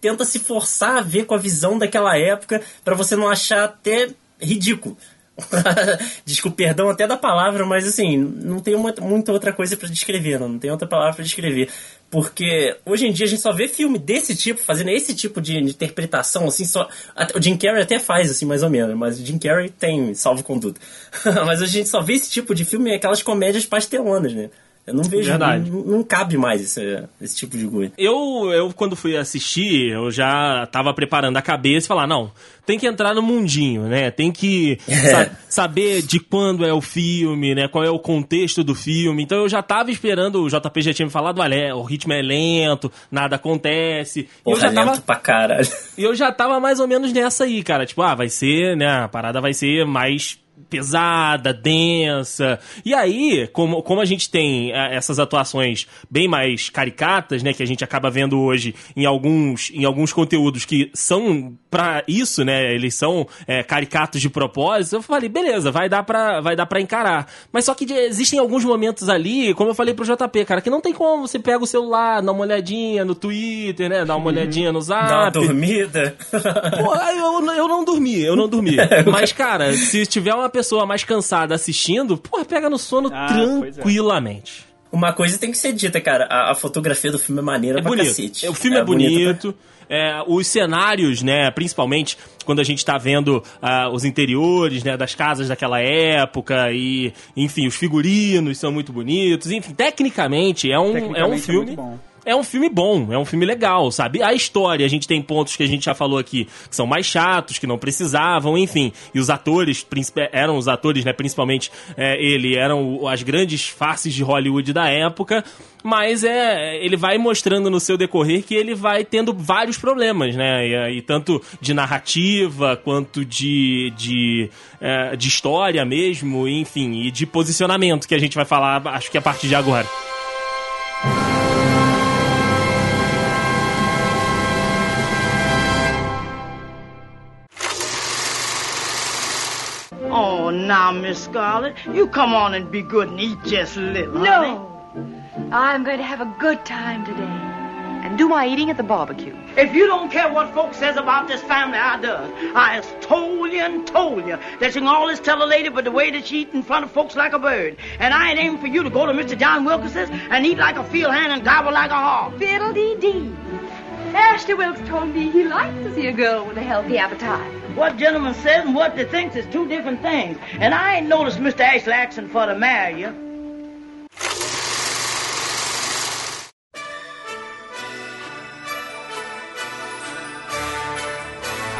tenta se forçar a ver com a visão daquela época pra você não achar até ridículo. [LAUGHS] Desculpa, perdão até da palavra, mas assim, não tem uma, muita outra coisa para descrever, não, não tem outra palavra para descrever. Porque hoje em dia a gente só vê filme desse tipo, fazendo esse tipo de, de interpretação, assim, só. o Jim Carrey até faz, assim, mais ou menos, mas o Jim Carrey tem salvo conduta. [LAUGHS] mas a gente só vê esse tipo de filme, aquelas comédias pastelonas, né? Eu não vejo, Verdade. não, não cabe mais esse, esse tipo de coisa. Eu, eu, quando fui assistir, eu já tava preparando a cabeça e falar, não, tem que entrar no mundinho, né? Tem que [LAUGHS] sa- saber de quando é o filme, né? Qual é o contexto do filme. Então eu já tava esperando, o JP já tinha me falado, olha, o ritmo é lento, nada acontece. E eu Porra, já tava lento pra caralho. e eu já tava mais ou menos nessa aí, cara. Tipo, ah, vai ser, né? A parada vai ser mais pesada, densa. E aí, como, como a gente tem eh, essas atuações bem mais caricatas, né, que a gente acaba vendo hoje em alguns, em alguns conteúdos que são pra isso, né, eles são eh, caricatos de propósito, eu falei, beleza, vai dar pra, vai dar pra encarar. Mas só que existem alguns momentos ali, como eu falei pro JP, cara, que não tem como, você pega o celular, dá uma olhadinha no Twitter, né, dá uma olhadinha no Zap. Dá uma dormida. Pô, eu, eu não dormi, eu não dormi. [LAUGHS] Mas, cara, se tiver uma pessoa mais cansada assistindo, porra, pega no sono Ah, é. tranquilamente. Uma coisa tem que ser dita, cara. A, a fotografia do filme é maneira É pra bonito. cacete. O filme é, bonita pra- bonito. É, os cenários, né, principalmente quando a gente tá vendo ah, os interiores, né, das casas daquela época e, enfim, os figurinos são muito bonitos. Enfim, tecnicamente é um, é um Tecnicamente é filme muito bom. É um filme bom, é um filme legal, sabe? A história, a gente tem pontos que a gente já falou aqui, que são mais chatos, que não precisavam, enfim. E os atores, eram os atores, né? Principalmente é, ele, eram as grandes faces de Hollywood da época. Mas é, ele vai mostrando no seu decorrer que ele vai tendo vários problemas, né? E, e tanto de narrativa quanto de, de, é, de história mesmo, enfim, e de posicionamento que a gente vai falar, acho que a partir de agora. Miss Scarlett, you come on and be good and eat just a little, honey. No. I'm going to have a good time today. And do my eating at the barbecue. If you don't care what folks says about this family, I does. I has told you and told you that you can always tell a lady but the way that she eat in front of folks like a bird. And I ain't aiming for you to go to Mr. John Wilkins's and eat like a field hand and gobble like a hog. Fiddle-dee-dee. Ashley Wilkes told me he likes to see a girl with a healthy appetite. What gentleman says and what they thinks is two different things. And I ain't noticed Mr. Ashley asking for to marry you.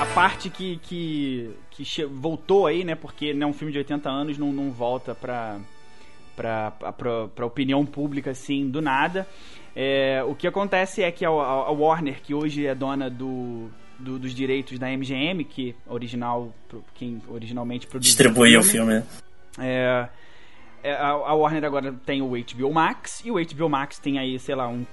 A parte que, que, que voltou aí, né? Porque né, um filme de 80 anos não, não volta pra, pra, pra, pra opinião pública assim do nada. É, o que acontece é que a, a- a Warner, que hoje é dona do, do- dos direitos da MGM, que original, quem originalmente produziu Distribuir o filme. né? é, é, a, a Warner agora tem o HBO Max e o HBO Max tem aí, sei lá, um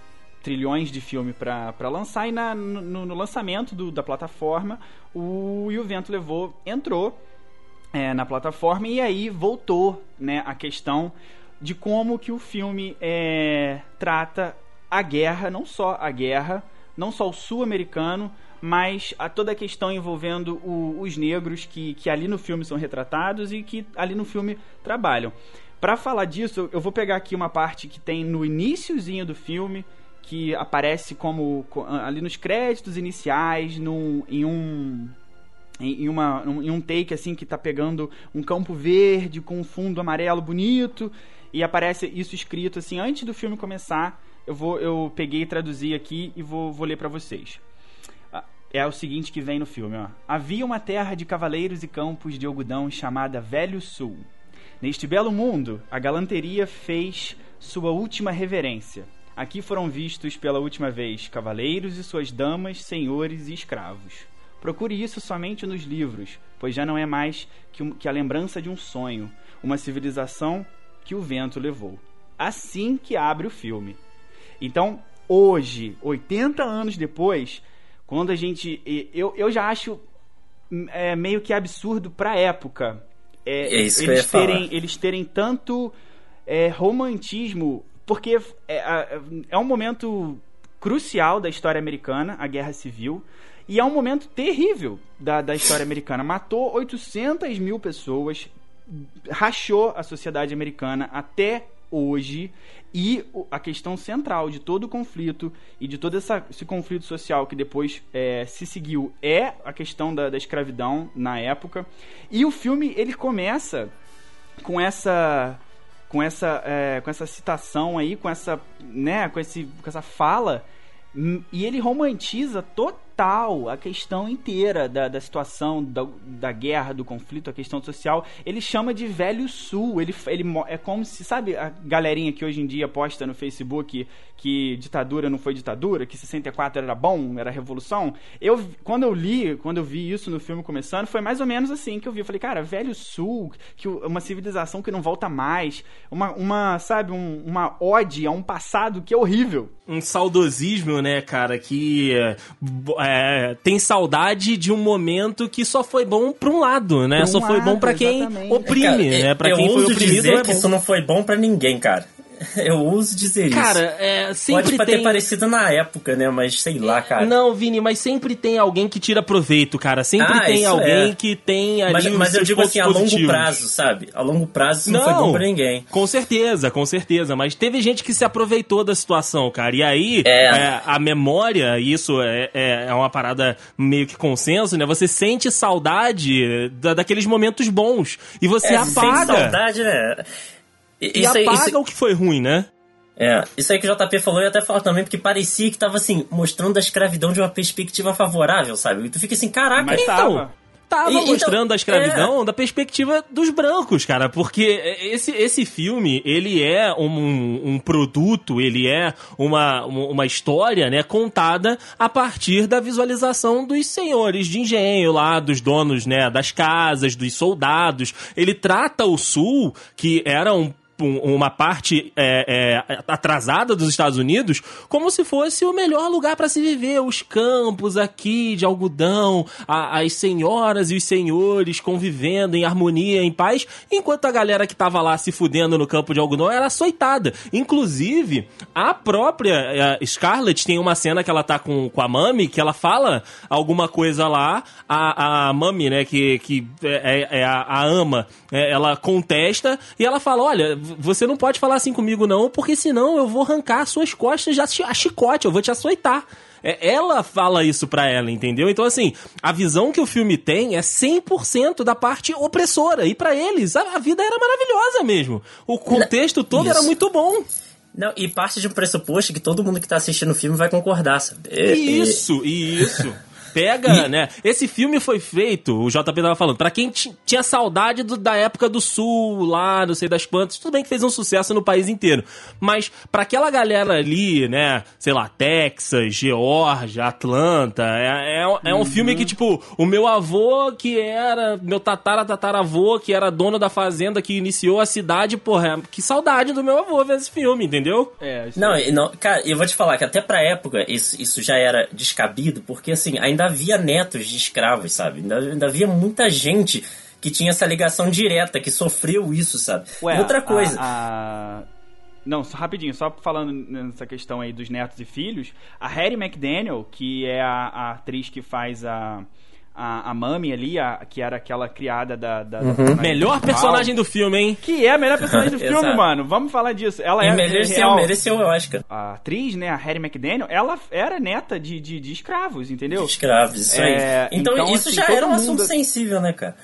trilhões de filme pra pra lançar e na, no, no lançamento do- da plataforma o E o Vento Levou entrou é, na plataforma e aí voltou né, a questão de como que o filme é, trata a guerra, não só a guerra, não só o sul-americano, mas a toda a questão envolvendo o- os negros que, que ali no filme são retratados e que ali no filme trabalham. Pra falar disso, eu vou pegar aqui uma parte que tem no iniciozinho do filme, que aparece como co- ali nos créditos iniciais, num, em um em, uma, em um take assim que tá pegando um campo verde com um fundo amarelo bonito e aparece isso escrito assim antes do filme começar. Eu vou eu peguei e traduzi aqui e vou, vou ler pra vocês. Ah, É o seguinte que vem no filme, ó. Havia uma terra de cavaleiros e campos de algodão chamada Velho Sul. Neste belo mundo, a galanteria fez sua última reverência. Aqui foram vistos pela última vez cavaleiros e suas damas, senhores e escravos. Procure isso somente nos livros, pois já não é mais que, a lembrança de um sonho, uma civilização que o vento levou. Assim que abre o filme. Então, hoje, 80 anos depois, quando a gente. Eu, eu já acho hum, é, meio que absurdo pra época. é, É isso que eu eles, ia falar. terem, eles terem tanto é, romantismo. Porque é, é um momento crucial da história americana, a Guerra Civil. E é um momento terrível da, da história americana. Matou 800 mil pessoas, rachou a sociedade americana até hoje. E a questão central de todo o conflito e de todo essa, esse conflito social que depois é, se seguiu é a questão da, da escravidão na época. E o filme ele começa com essa com essa é, com essa citação aí, com essa né, com esse com essa fala e ele romantiza total a questão inteira da, da situação, da, da guerra, do conflito, a questão social. Ele chama de Velho Sul. Ele, ele é como se, sabe, a galerinha que hoje em dia posta no Facebook que ditadura não foi ditadura, que 64 era bom, era revolução. Eu, quando eu li, quando eu vi isso no filme começando, foi mais ou menos assim que eu vi. Eu falei, cara, Velho Sul, que uma civilização que não volta mais, uma, uma sabe, um, uma ode a um passado que é horrível. Um saudosismo, né, cara, que é, tem saudade de um momento que só foi bom pra um lado, né? Um só foi bom para quem oprime, cara, né? Pra quem foi oprimido. Dizer é que isso não foi bom para ninguém, cara. [LAUGHS] Eu uso dizer isso. Cara, é, sempre Pode tem... ter parecido na época, né? Mas sei lá, cara. Não, Vini, mas sempre tem alguém que tira proveito, cara. Sempre ah, tem alguém é. que tem ali Mas, mas eu digo assim, a longo prazo, sabe? A longo prazo isso não, não foi bom pra ninguém. Com certeza, com certeza. Mas teve gente que se aproveitou da situação, cara. E aí, é. É, a memória, isso é, é, é uma parada meio que consenso, né? Você sente saudade da, daqueles momentos bons. E você é, apaga. Sente saudade, né? E, isso apaga isso... o que foi ruim, né? É, isso aí que o JP falou, eu até falo também, porque parecia que tava assim, mostrando a escravidão de uma perspectiva favorável, sabe? E tu fica assim, caraca, Mas então. Tava tava e, então, mostrando então, a escravidão é... da perspectiva dos brancos, cara. Porque esse, esse filme, ele é um, um produto, ele é uma, uma história, né, contada a partir da visualização dos senhores de engenho lá, dos donos, né, das casas, dos soldados. Ele trata o Sul, que era um uma parte é, é, atrasada dos Estados Unidos como se fosse o melhor lugar para se viver. Os campos aqui de algodão, a, as senhoras e os senhores convivendo em harmonia, em paz, enquanto a galera que tava lá se fudendo no campo de algodão era açoitada. Inclusive, a própria a Scarlett tem uma cena que ela tá com, com a Mami, que ela fala alguma coisa lá, a, a Mami, né, que, que é, é, é a, a ama, é, ela contesta e ela fala: olha você não pode falar assim comigo, não, porque senão eu vou arrancar suas costas a chicote, eu vou te açoitar. É, ela fala isso pra ela, entendeu? Então, assim, a visão que o filme tem é 100% da parte opressora. E para eles, a, a, vida era maravilhosa mesmo. O contexto todo isso. era muito bom. Não, e parte de um pressuposto que todo mundo que tá assistindo o filme vai concordar, sabe? Isso, isso. [LAUGHS] pega, e... né? Esse filme foi feito, o JP tava falando, para quem tinha saudade do, da época do Sul, lá, não sei das quantas, tudo bem que fez um sucesso no país inteiro. Mas para aquela galera ali, né, sei lá, Texas, Geórgia, Atlanta, é, é, é um uhum. filme que, tipo, o meu avô, que era, meu tatara tataravô, que era dono da fazenda que iniciou a cidade, porra, que saudade do meu avô ver esse filme, entendeu? É, não, é... não, cara, eu vou te falar que até pra época isso, isso já era descabido, porque assim, ainda ainda havia netos de escravos, sabe? Ainda, ainda havia muita gente que tinha essa ligação direta, que sofreu isso, sabe? Ué, Outra coisa. A, a... Não, só rapidinho, só falando nessa questão aí dos netos e filhos, a Harry McDaniel, que é a, a atriz que faz a a, a Mami ali, a, que era aquela criada da. da, uhum. da melhor personagem do filme, hein? Que é a melhor personagem do [LAUGHS] filme, mano. Vamos falar disso. Ela e é. Mereceu, real. mereceu o Oscar. A atriz, né, a Harry McDaniel, ela era neta de, de, de escravos, entendeu? De escravos, isso é, aí. Então, então isso assim, já era um mundo... assunto sensível, né, cara?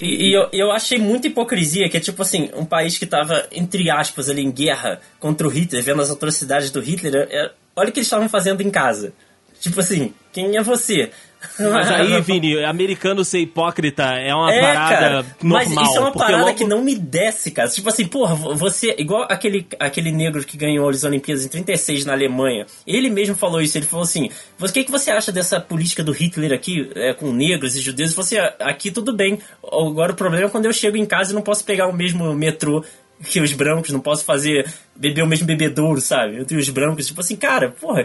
E, e, eu, eu achei muita hipocrisia, que é tipo assim, um país que tava, entre aspas, ali em guerra contra o Hitler, vendo as atrocidades do Hitler, é, é olha o que eles estavam fazendo em casa. Tipo assim, quem é você? Mas aí, [LAUGHS] Vini, americano ser hipócrita é uma é, parada cara, normal. Mas isso é uma parada logo... que não me desce, cara. Tipo assim, porra, você. Igual aquele, aquele negro que ganhou as Olimpíadas em 36 na Alemanha. Ele mesmo falou isso. Ele falou assim: o que, que você acha dessa política do Hitler aqui, é, com negros e judeus? Você, aqui tudo bem. Agora o problema é quando eu chego em casa e não posso pegar o mesmo metrô que os brancos, não posso fazer. beber o mesmo bebedouro, sabe? Entre os brancos. Tipo assim, cara, porra,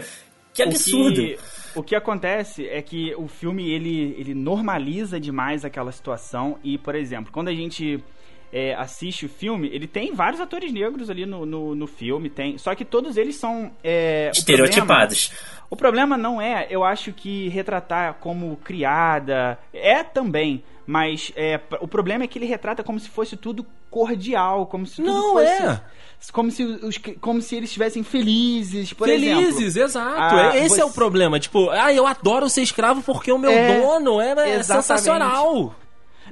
que absurdo. O que o que acontece é que o filme ele, ele normaliza demais aquela situação e, por exemplo, quando a gente é, assiste o filme, ele tem vários atores negros ali no, no, no filme, tem. Só que todos eles são. É, Estereotipados. O problema, o problema não é, eu acho que retratar como criada. É também. Mas é, o problema é que ele retrata como se fosse tudo cordial, como se tudo Não fosse. é. Como se, os, como se eles estivessem felizes, por Felizes, exemplo. exato. Ah, Esse você- é o problema. Tipo, ah, eu adoro ser escravo porque o meu É, dono é, é exatamente. sensacional.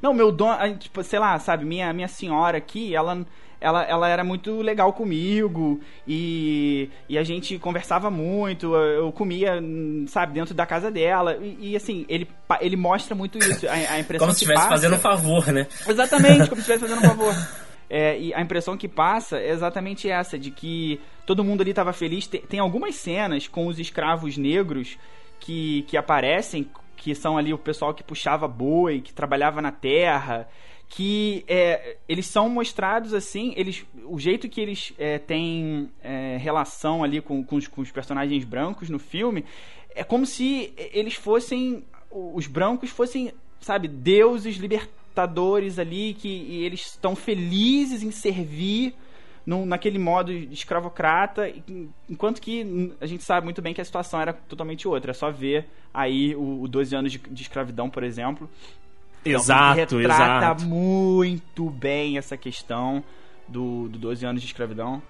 Não, meu dono, tipo, sei lá, sabe, minha, minha senhora aqui, ela, ela, ela era muito legal comigo e, e a gente conversava muito, eu comia, sabe, dentro da casa dela e, e, assim, ele, ele mostra muito isso, a, a impressão Como se estivesse fazendo um favor, né? Exatamente, como se estivesse fazendo um favor. [LAUGHS] É, e a impressão que passa é exatamente essa, de que todo mundo ali estava feliz. Tem, tem algumas cenas com os escravos negros que, que aparecem, que são ali o pessoal que puxava boi, que trabalhava na terra, que é, eles são mostrados assim, eles, o jeito que eles é, têm é, relação ali com, com, os, com os personagens brancos no filme, é como se eles fossem, os brancos fossem, sabe, deuses libertadores ali, que eles estão felizes em servir num, naquele modo de escravocrata, enquanto que a gente sabe muito bem que a situação era totalmente outra. É só ver aí o, o 12 anos de, de escravidão, por exemplo. Filme Exato, que retrata exato. muito bem essa questão do, do 12 anos de escravidão.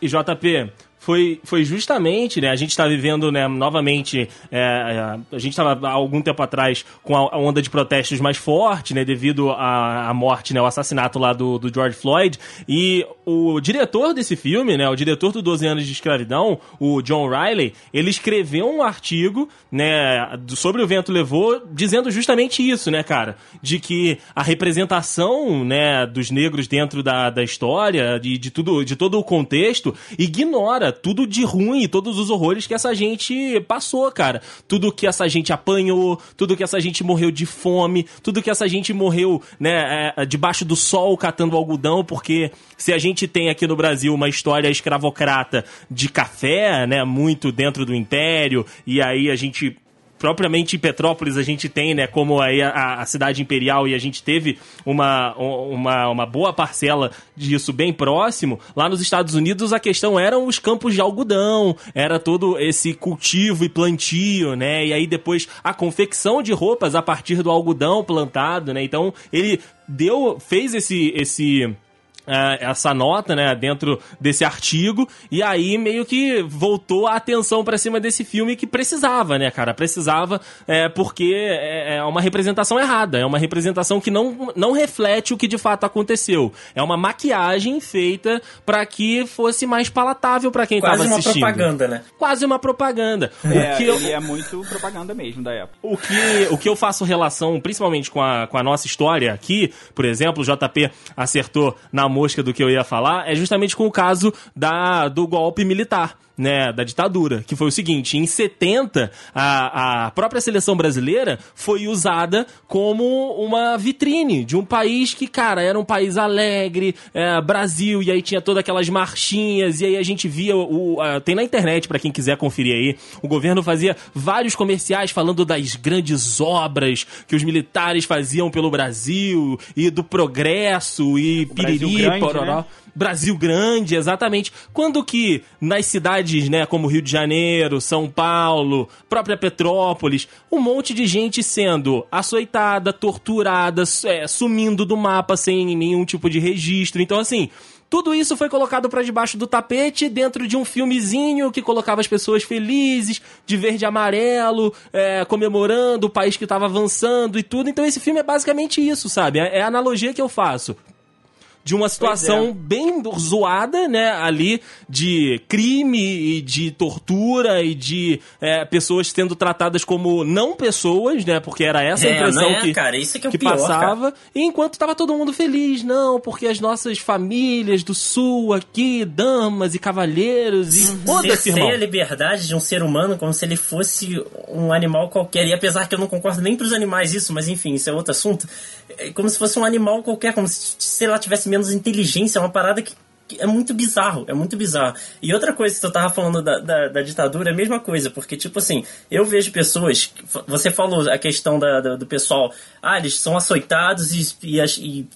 E JP, foi, foi justamente, né? A gente está vivendo, né, novamente, é, é, a gente estava há algum tempo atrás com a, onda de protestos mais forte, né, devido à, à morte, né, o assassinato lá do, do George Floyd. E o diretor desse filme, né, o diretor do 12 anos de escravidão, o John Riley, ele escreveu um artigo, né, sobre o vento levou, dizendo justamente isso, né, cara, de que a representação, né, dos negros dentro da, da história, de, de tudo, de todo o contexto, ignora tudo de ruim, todos os horrores que essa gente passou, cara. Tudo que essa gente apanhou, tudo que essa gente morreu de fome, tudo que essa gente morreu, né, é, debaixo do sol catando algodão, porque se a gente tem aqui no Brasil uma história escravocrata de café, né, muito dentro do império, e aí a gente propriamente em Petrópolis a gente tem, né, como aí a, a cidade imperial e a gente teve uma, uma, uma boa parcela disso bem próximo. Lá nos Estados Unidos a questão eram os campos de algodão, era todo esse cultivo e plantio, né, e aí depois a confecção de roupas a partir do algodão plantado, né, então ele deu, fez esse, esse essa nota, né, dentro desse artigo, e aí meio que voltou a atenção pra cima desse filme que precisava, né, cara? Precisava, é, porque é, é uma representação errada, é uma representação que não, não reflete o que de fato aconteceu. É uma maquiagem feita pra que fosse mais palatável pra quem Quase tava uma assistindo. propaganda, né? Quase uma propaganda. [LAUGHS] É, o que eu, e é muito propaganda mesmo da época. o que, o que eu faço relação, principalmente com a, com a nossa história aqui, por exemplo, o JP acertou na mosca do que eu ia falar, é justamente com o caso da, do golpe militar. Né, da ditadura, que foi o seguinte, em 70, a, a própria seleção brasileira foi usada como uma vitrine de um país que, cara, era um país alegre, é, Brasil, e aí tinha todas aquelas marchinhas, e aí a gente via, o, a- tem na internet pra quem quiser conferir aí, o governo fazia vários comerciais falando das grandes obras que os militares faziam pelo Brasil, e do progresso, e Brasil piriri, grande, pororó. né? Brasil grande, exatamente. Quando que nas cidades, né, como Rio de Janeiro, São Paulo, própria Petrópolis, um monte de gente sendo açoitada, torturada, é, sumindo do mapa sem nenhum tipo de registro. Então, assim, tudo isso foi colocado pra debaixo do tapete dentro de um filmezinho que colocava as pessoas felizes, de verde e amarelo, é, comemorando o país que tava avançando e tudo. Então esse filme é basicamente isso, sabe? É, é a analogia que eu faço de uma situação é. bem zoada, né, ali de crime e de tortura e de é, pessoas sendo tratadas como não pessoas, né, porque era essa a É, impressão não é, que, cara, isso que é que pior, passava, e enquanto tava todo mundo feliz, não, porque as nossas famílias do sul aqui, damas e cavalheiros e foda-se, Cerceia irmão. a liberdade de um ser humano como se ele fosse um animal qualquer. E apesar que eu não concordo nem pros animais isso, mas enfim, isso é outro assunto. É como se fosse um animal qualquer, como se, sei lá, tivesse menos inteligência. É uma parada que, é muito bizarro, é muito bizarro. E outra coisa que tu tava falando da, da, da ditadura é a mesma coisa, porque, tipo assim, eu vejo pessoas. Você falou a questão da, da- do pessoal, ah, eles são açoitados e, e, e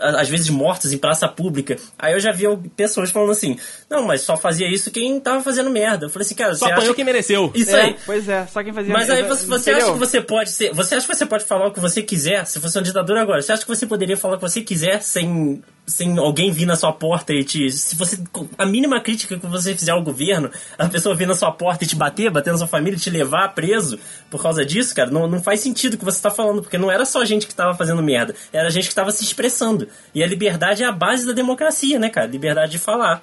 às vezes mortos em praça pública. Aí eu já vi pessoas falando assim: não, mas só fazia isso quem tava fazendo merda. Eu falei assim, cara, Só você apanhou acha quem mereceu. Isso É, aí. Pois é, só quem fazia Mas aí você, você acha que você pode ser. Você acha que você pode falar o que você quiser? Se fosse uma ditadura agora, você acha que você poderia falar o que você quiser sem, sem alguém vir na sua porta e te. Se você. A mínima crítica que você fizer ao governo, a pessoa vir na sua porta e te bater, bater na sua família, e te levar preso por causa disso, cara, não, não faz sentido o que você tá falando, porque não era só gente que tava fazendo merda, era gente que tava se expressando. E a liberdade é a base da democracia, né, cara? Liberdade de falar.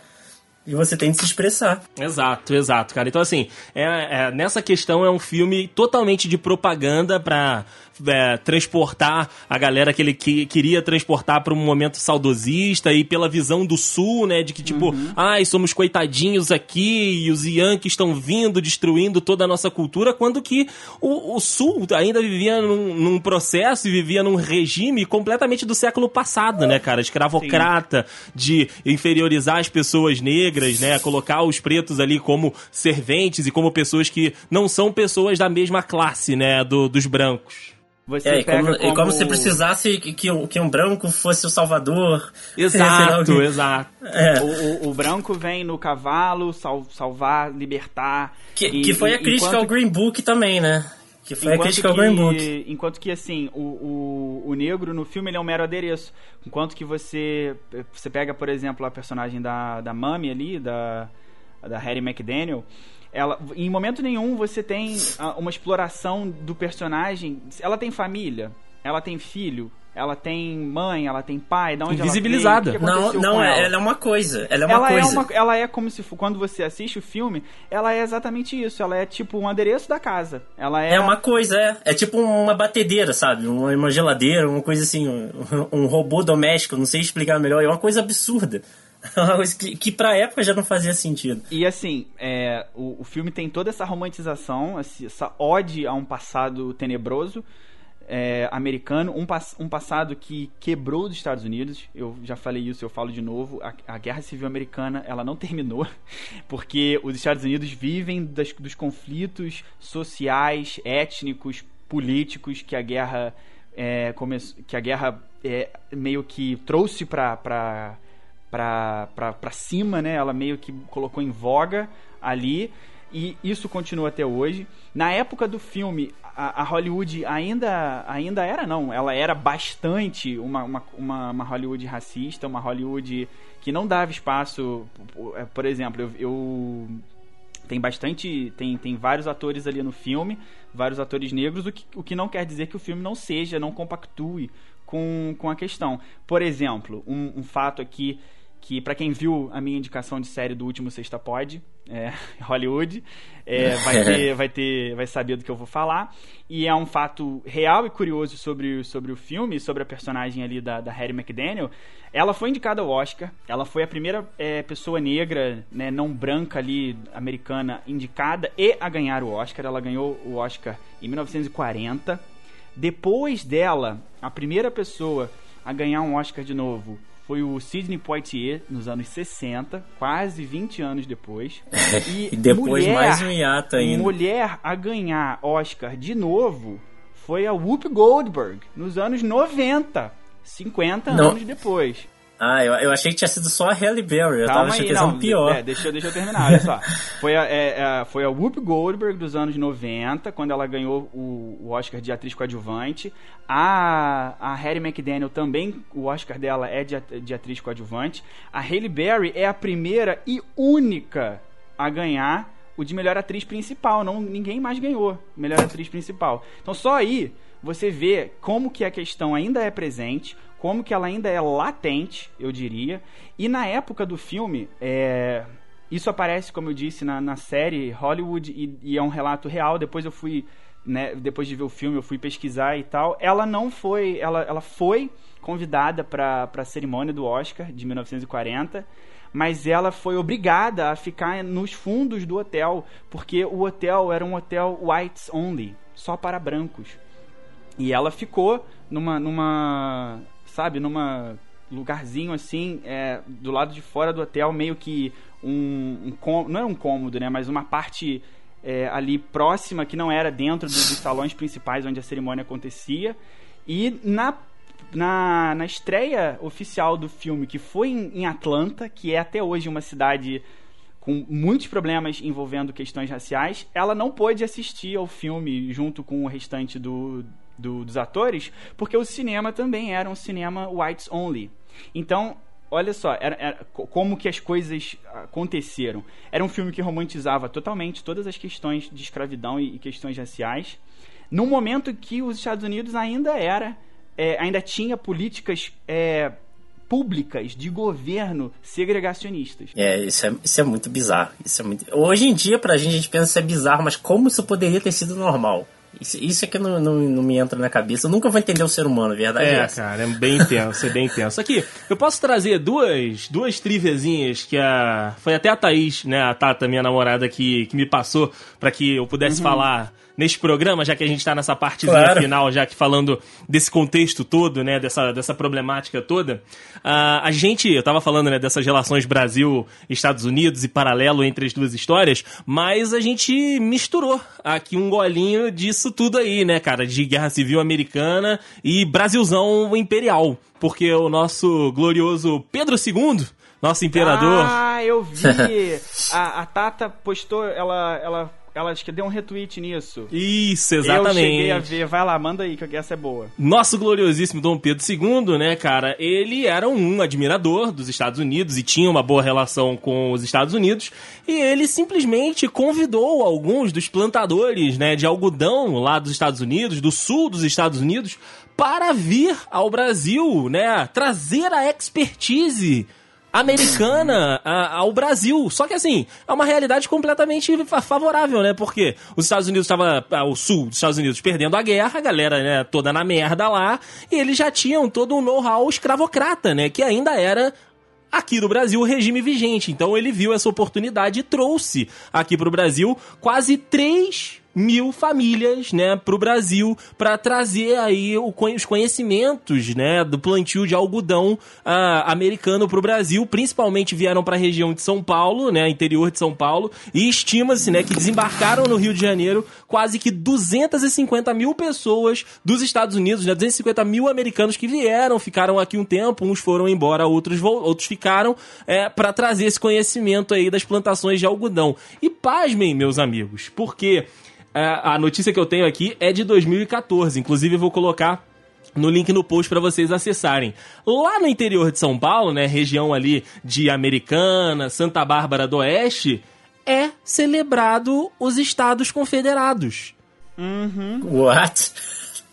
E você tem de se expressar. Exato, exato, cara. Então, assim, é, é- nessa questão é um filme totalmente de propaganda pra é, transportar a galera que ele que- queria transportar para um momento saudosista e pela visão do Sul, né? De que, tipo, ai, somos coitadinhos aqui e os Yankees estão vindo, destruindo toda a nossa cultura, quando que o, o Sul ainda vivia num, num processo e vivia num regime completamente do século passado, né, cara? Escravocrata, de inferiorizar as pessoas negras, né? Colocar os pretos ali como serventes e como pessoas que não são pessoas da mesma classe, né? Do, dos brancos. Você É, e como, e como se precisasse que, que, um, que um branco fosse o salvador. [LAUGHS] Exato, exato. É. O, o- o branco vem no cavalo sal- salvar, libertar. Que, e- que foi a crítica enquanto- ao Green Book também, né? Que foi a enquanto crítica ao Green Book. Enquanto que, assim, o, o, o negro no filme ele é um mero adereço. Enquanto que você, você pega, por exemplo, a personagem da, da Mami ali, da, da Harry McDaniel, ela, em momento nenhum você tem ah, uma exploração do personagem. Ela tem família, ela tem filho, ela tem mãe, ela tem pai, da onde Invisibilizada. ela veio, o que Não, não é, ela é uma coisa. Ela é uma ela coisa. é uma, ela é como se quando você assiste o filme, ela é exatamente isso. Ela é tipo um adereço da casa. Ela é, É uma coisa, é. É tipo uma batedeira, sabe? Uma, uma geladeira, uma coisa assim, um, um robô doméstico, não sei explicar melhor. É uma coisa absurda. [LAUGHS] Que, que pra época já não fazia sentido. E assim, é, o, o filme tem toda essa romantização, essa ode a um passado tenebroso é, americano, um, um passado que quebrou os Estados Unidos. Eu já falei isso, eu falo de novo. A, a Guerra Civil Americana ela não [LAUGHS] terminou, porque os Estados Unidos vivem das- dos conflitos sociais, étnicos, políticos que a guerra é, que a guerra é, meio que trouxe para pra, cima, né? Ela meio que colocou em voga ali. E isso continua até hoje. Na época do filme, a, a Hollywood ainda, ainda era, não. Ela era bastante uma, uma, uma, uma Hollywood racista, uma Hollywood que não dava espaço. Por, por exemplo, eu, eu tem bastante. Tem, tem vários atores ali no filme, vários atores negros, o que, o que não quer dizer que o filme não seja, não compactue com, com a questão. Por exemplo, um, um fato aqui que para quem viu a minha indicação de série do último Sexta Pod, é, [LAUGHS] Hollywood, é, vai, [LAUGHS] ter, vai ter, vai saber do que eu vou falar. E é um fato real e curioso sobre, sobre o filme, sobre a personagem ali da, da Harry McDaniel. Ela foi indicada ao Oscar, ela foi a primeira é, pessoa negra, né, não branca ali, americana, indicada e a ganhar o Oscar. Ela ganhou o Oscar em 1940. Depois dela, a primeira pessoa a ganhar um Oscar de novo foi o Sidney Poitier, nos anos 60, quase 20 anos depois. [LAUGHS] E depois mais um hiato ainda. Mulher a ganhar Oscar de novo foi a Whoopi Goldberg, nos anos 90, 50 Não. anos depois. Ah, eu, eu achei que tinha sido só a Halle Berry. Eu tava Calma achando que ia ser não. pior. É, deixa, eu- deixa eu terminar, olha só. [LAUGHS] Foi a, é, é, foi a Whoopi Goldberg dos anos 90, quando ela ganhou o, o Oscar de atriz coadjuvante. A, a Harry McDaniel também, o Oscar dela é de, de atriz coadjuvante. A Halle Berry é a primeira e única a ganhar o de melhor atriz principal. Não, ninguém mais ganhou melhor atriz principal. Então só aí você vê como que a questão ainda é presente, como que ela ainda é latente, eu diria. E na época do filme, é, isso aparece, como eu disse, na, na série Hollywood e, e é um relato real. Depois eu fui, né, depois de ver o filme, eu fui pesquisar e tal. Ela não foi, ela, ela foi convidada para a cerimônia do Oscar de 1940 mas ela foi obrigada a ficar nos fundos do hotel, porque o hotel era um hotel whites only, só para brancos. E ela ficou numa, numa sabe, numa lugarzinho assim, é, do lado de fora do hotel, meio que um, um não era um cômodo, né, mas uma parte é, ali próxima que não era dentro do- dos salões principais onde a cerimônia acontecia. E na na, na estreia oficial do filme, que foi em, em Atlanta, que é até hoje uma cidade com muitos problemas envolvendo questões raciais, ela não pôde assistir ao filme junto com o restante do, do, dos atores, porque o cinema também era um cinema whites only. Então, olha só, era, era, como que as coisas aconteceram. Era um filme que romantizava totalmente todas as questões de escravidão e, e questões raciais, num momento que os Estados Unidos ainda era, é, ainda tinha políticas é, públicas de governo segregacionistas. É, isso é, isso é muito bizarro. Isso é muito... Hoje em dia, pra gente, a gente pensa que isso é bizarro, mas como isso poderia ter sido normal? Isso, isso é que não, não, não, me entra na cabeça. Eu nunca vou entender o ser humano, a verdade é, é essa. cara, é bem intenso, é bem intenso. Aqui, eu posso trazer duas, duas trivezinhas que a... Foi até a Thaís, né, a Tata, minha namorada, que, que me passou para que eu pudesse uhum. falar neste programa, já que a gente está nessa parte claro. final, já que falando desse contexto todo, né, dessa, dessa problemática toda, uh, a gente, eu estava falando, né, dessas relações Brasil-Estados Unidos e paralelo entre as duas histórias, mas a gente misturou aqui um golinho tudo aí, né, cara, de Guerra Civil Americana e Brasilzão Imperial, porque o nosso glorioso Pedro II, nosso imperador. Ah, eu vi. [LAUGHS] a, a Tata postou, ela, ela ela acho que deu um retweet nisso. Isso, exatamente. Eu cheguei a ver, vai lá, manda aí, que essa é boa. Nosso gloriosíssimo Dom Pedro II, né, cara, ele era um admirador dos Estados Unidos e tinha uma boa relação com os Estados Unidos, e ele simplesmente convidou alguns dos plantadores, né, de algodão lá dos Estados Unidos, do sul dos Estados Unidos, para vir ao Brasil, né, trazer a expertise americana ao Brasil. Só que assim, é uma realidade completamente favorável, né? Porque os Estados Unidos estava o sul dos Estados Unidos perdendo a guerra, a galera, né, toda na merda lá, e eles já tinham todo um know-how escravocrata, né, que ainda era aqui no Brasil o regime vigente. Então ele viu essa oportunidade e trouxe aqui para o Brasil quase 3 mil famílias, né, para o Brasil para trazer aí o, os conhecimentos, né, do plantio de algodão uh, americano para o Brasil. Principalmente vieram para a região de São Paulo, né, interior de São Paulo, e estima-se, né, que desembarcaram no Rio de Janeiro quase que 250 mil pessoas dos Estados Unidos, né, 250 mil americanos que vieram, ficaram aqui um tempo, uns foram embora, outros outros ficaram é, para trazer esse conhecimento aí das plantações de algodão. E pasmem, meus amigos, porque é, a notícia que eu tenho aqui é de 2014. Inclusive, eu vou colocar no link no post para vocês acessarem. Lá no interior de São Paulo, né, região ali de Americana, Santa Bárbara do Oeste, é celebrado os Estados Confederados. Uhum. What?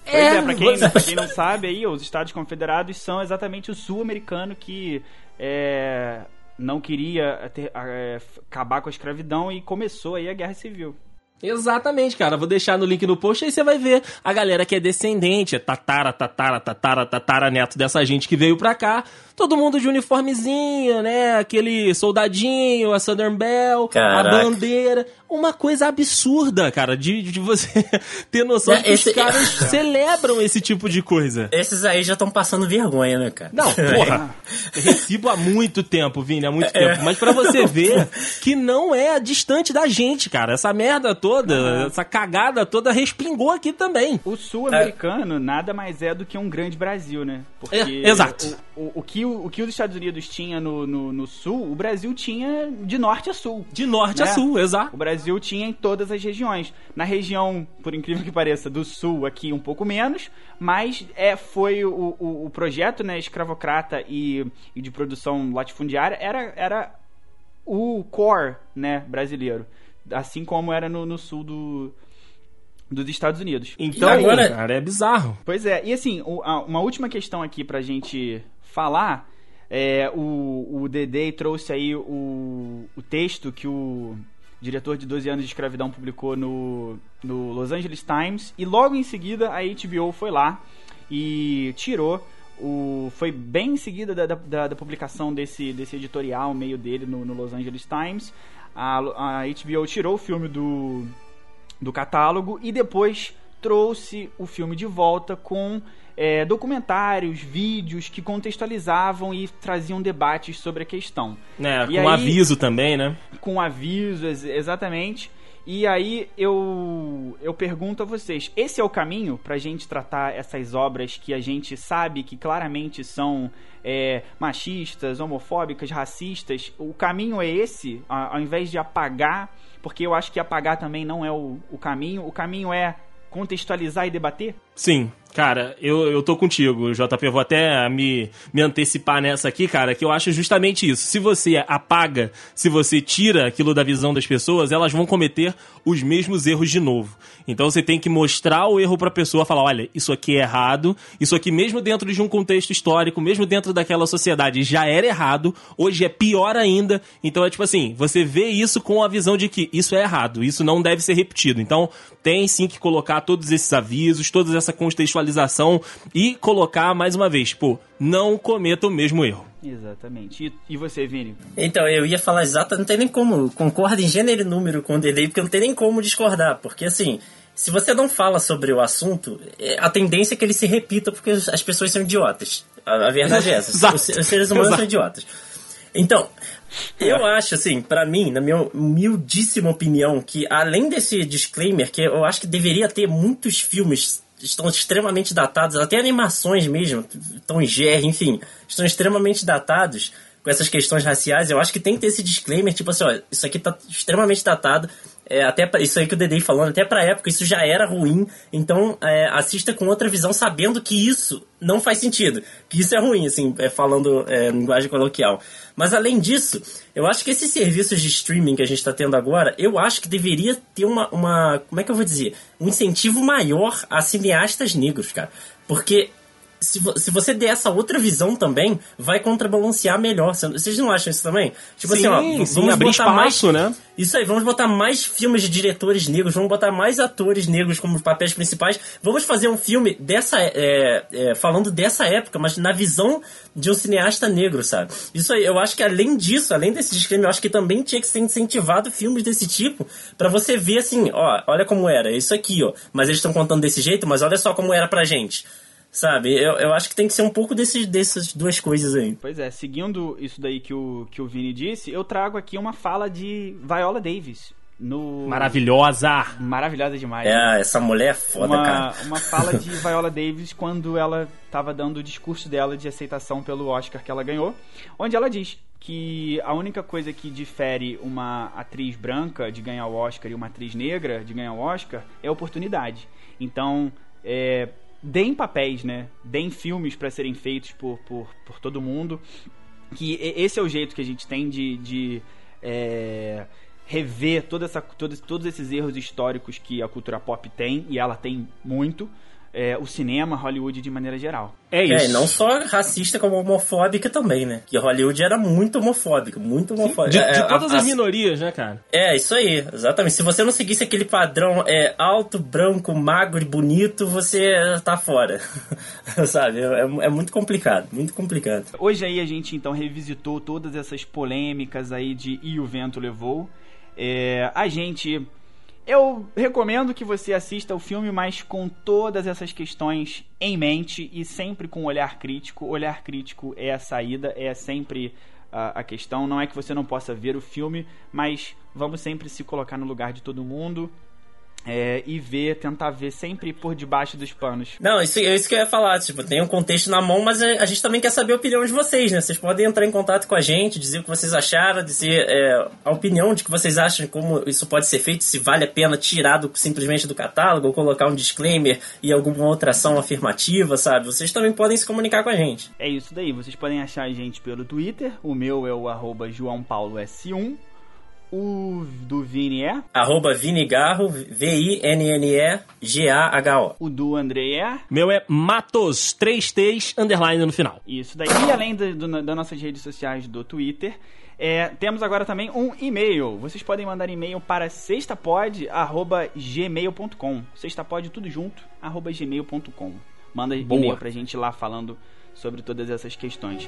Pois é, é pra, quem, pra quem não [LAUGHS] sabe aí, os Estados Confederados são exatamente o sul-americano que é, não queria ter, é, acabar com a escravidão e começou aí a Guerra Civil. Exatamente, cara. Vou deixar no link no post aí você vai ver a galera que é descendente, é tatara, tatara, tatara, tatara neto dessa gente que veio pra cá. Todo mundo de uniformezinho, né? Aquele soldadinho, a Southern Bell, Caraca. a bandeira. Uma coisa absurda, cara, de, de você [LAUGHS] ter noção é, de que esse... os caras [LAUGHS] celebram esse tipo de coisa. Esses aí já estão passando vergonha, né, cara? Não, [LAUGHS] porra. recibo há muito tempo, Vini, há muito é. tempo. Mas para você ver que não é distante da gente, cara. Essa merda toda, uhum. essa cagada toda respingou aqui também. O sul-americano é. nada mais é do que um grande Brasil, né? Porque é, exato. O, o, o, que, o, que os Estados Unidos tinha no, no, no, sul, o Brasil tinha de norte a sul. De norte né? a sul, exato. O Brasil tinha em todas as regiões. Na região, por incrível que pareça, do sul aqui um pouco menos, mas é, foi o, o, o projeto né, escravocrata e, e de produção latifundiária era, era o core né, brasileiro. Assim como era no, no sul do, dos Estados Unidos. Então, agora, cara, é bizarro. Pois é, e assim, uma última questão aqui pra gente falar. É, o, o Dede trouxe aí o, o texto que o diretor de 12 anos de escravidão publicou no, no Los Angeles Times e logo em seguida a HBO foi lá e tirou o foi bem em seguida da, da, da publicação desse, desse editorial meio dele no, no Los Angeles Times. A, a HBO tirou o filme do, do catálogo e depois trouxe o filme de volta com é, documentários, vídeos que contextualizavam e traziam debates sobre a questão. É, com aí- aviso também, né? Com aviso, ex- exatamente. E aí eu, eu pergunto a vocês, esse é o caminho pra gente tratar essas obras que a gente sabe que claramente são é, machistas, homofóbicas, racistas? O caminho é esse, a- ao invés de apagar, porque eu acho que apagar também não é o, o caminho, o caminho é contextualizar e debater? Sim, cara, eu, eu tô contigo, JP. Eu vou até me, me antecipar nessa aqui, cara, que eu acho justamente isso. Se você apaga, se você tira aquilo da visão das pessoas, elas vão cometer os mesmos erros de novo. Então você tem que mostrar o erro pra pessoa, falar, olha, isso aqui é errado, isso aqui mesmo dentro de um contexto histórico, mesmo dentro daquela sociedade já era errado, hoje é pior ainda. Então é tipo assim, você vê isso com a visão de que isso é errado, isso não deve ser repetido. Então tem sim que colocar todos esses avisos, toda essa contextualização e colocar mais uma vez, pô, não cometa o mesmo erro. Exatamente. E, e você, Vini? Então, eu ia falar exato, não tem nem como, concordo em gênero e número com o delay, porque não tem nem como discordar, porque assim, se você não fala sobre o assunto, é- a tendência é que ele se repita porque as as pessoas são idiotas. A, a verdade é essa, [LAUGHS] Exato. os, os seres humanos Exato. são idiotas. Então, eu acho assim, pra mim, na minha humildíssima opinião, que além desse disclaimer, que eu acho que deveria ter muitos filmes estão extremamente datados, até animações mesmo, Tom e Jerry, enfim, estão extremamente datados com essas questões raciais. Eu acho que tem que ter esse disclaimer, tipo assim, ó, isso aqui tá extremamente datado, é, até pra, isso aí que o Dedei falando, até pra época isso já era ruim, então é, assista com outra visão, sabendo que isso não faz sentido, que isso é ruim, assim, é, falando é, linguagem coloquial. Mas além disso, eu acho que esses serviços de streaming que a gente está tendo agora, eu acho que deveria ter uma, uma. Como é que eu vou dizer? Um incentivo maior a cineastas negros, cara. Porque se, vo- se você der essa outra visão também, vai contrabalancear melhor. Cê- Vocês não acham isso também? Tipo Sim, assim, ó, sim, vamos abrir botar espaço, mais, né? Isso aí, vamos botar mais filmes de diretores negros, vamos botar mais atores negros como papéis principais. Vamos fazer um filme dessa, é, é, falando dessa época, mas na visão de um cineasta negro, sabe? Isso aí, eu acho que além disso, além desse disclaimer, eu acho que também tinha que ser incentivado filmes desse tipo pra você ver assim, ó, olha como era, isso aqui, ó. Mas eles estão contando desse jeito, mas olha só como era pra gente. Sabe? Eu, eu acho que tem que ser um pouco desses, dessas duas coisas aí. Pois é, seguindo isso daí que o, que o Vini disse, eu trago aqui uma fala de Viola Davis. No... Maravilhosa! Maravilhosa demais. né? É, essa mulher é foda, uma, cara. uma fala de [LAUGHS] Viola Davis quando ela estava dando o discurso dela de aceitação pelo Oscar que ela ganhou, onde ela diz que a única coisa que difere uma atriz branca de ganhar o Oscar e uma atriz negra de ganhar o Oscar é a oportunidade. Então, é, deem papéis, né? Deem filmes para serem feitos por, por, por todo mundo. Que esse é o jeito que a gente tem de, de é, rever toda essa, todos, todos esses erros históricos que a cultura pop tem, e ela tem muito, é, o cinema, Hollywood de maneira geral. É isso. É, e não só racista como homofóbica também, né? Que Hollywood era muito homofóbica, muito homofóbica. De, É, de a- todas a- as minorias, né, cara? É, isso aí, exatamente. Se você não seguisse aquele padrão é, alto, branco, magro e bonito, você tá fora. [LAUGHS] Sabe? É, é muito complicado, muito complicado. Hoje aí a gente então revisitou todas essas polêmicas aí de E o Vento Levou. É, a gente. Eu recomendo que você assista o filme, mas com todas essas questões em mente e sempre com olhar crítico. Olhar crítico é a saída, é sempre a, a questão. Não é que você não possa ver o filme, mas vamos sempre se colocar no lugar de todo mundo. É, e ver, tentar ver sempre por debaixo dos panos. Não, isso, é isso que eu ia falar. Tipo, tem um contexto na mão, mas a, a gente também quer saber a opinião de vocês, né? Vocês podem entrar em contato com a gente, dizer o que vocês acharam, dizer é, a opinião de que vocês acham, como isso pode ser feito, se vale a pena tirar do- simplesmente do catálogo, ou colocar um disclaimer e alguma outra ação afirmativa, sabe? Vocês também podem se comunicar com a gente. É isso daí, vocês podem achar a gente pelo Twitter, o meu é o arroba joaopaulos1, o do Vini é, Arroba Vinigarro, V-I-N-N-E-G-A-H-O. o do Andrei é, Meu é Matos, 3 T's, underline no final. isso daí. E além do, do, das nossas redes sociais do Twitter, é, temos agora também um e-mail. Vocês podem mandar e-mail para sextapod.gmail.com Sextapod tudo junto, arroba gmail.com Manda e-mail pra gente lá falando sobre todas essas questões.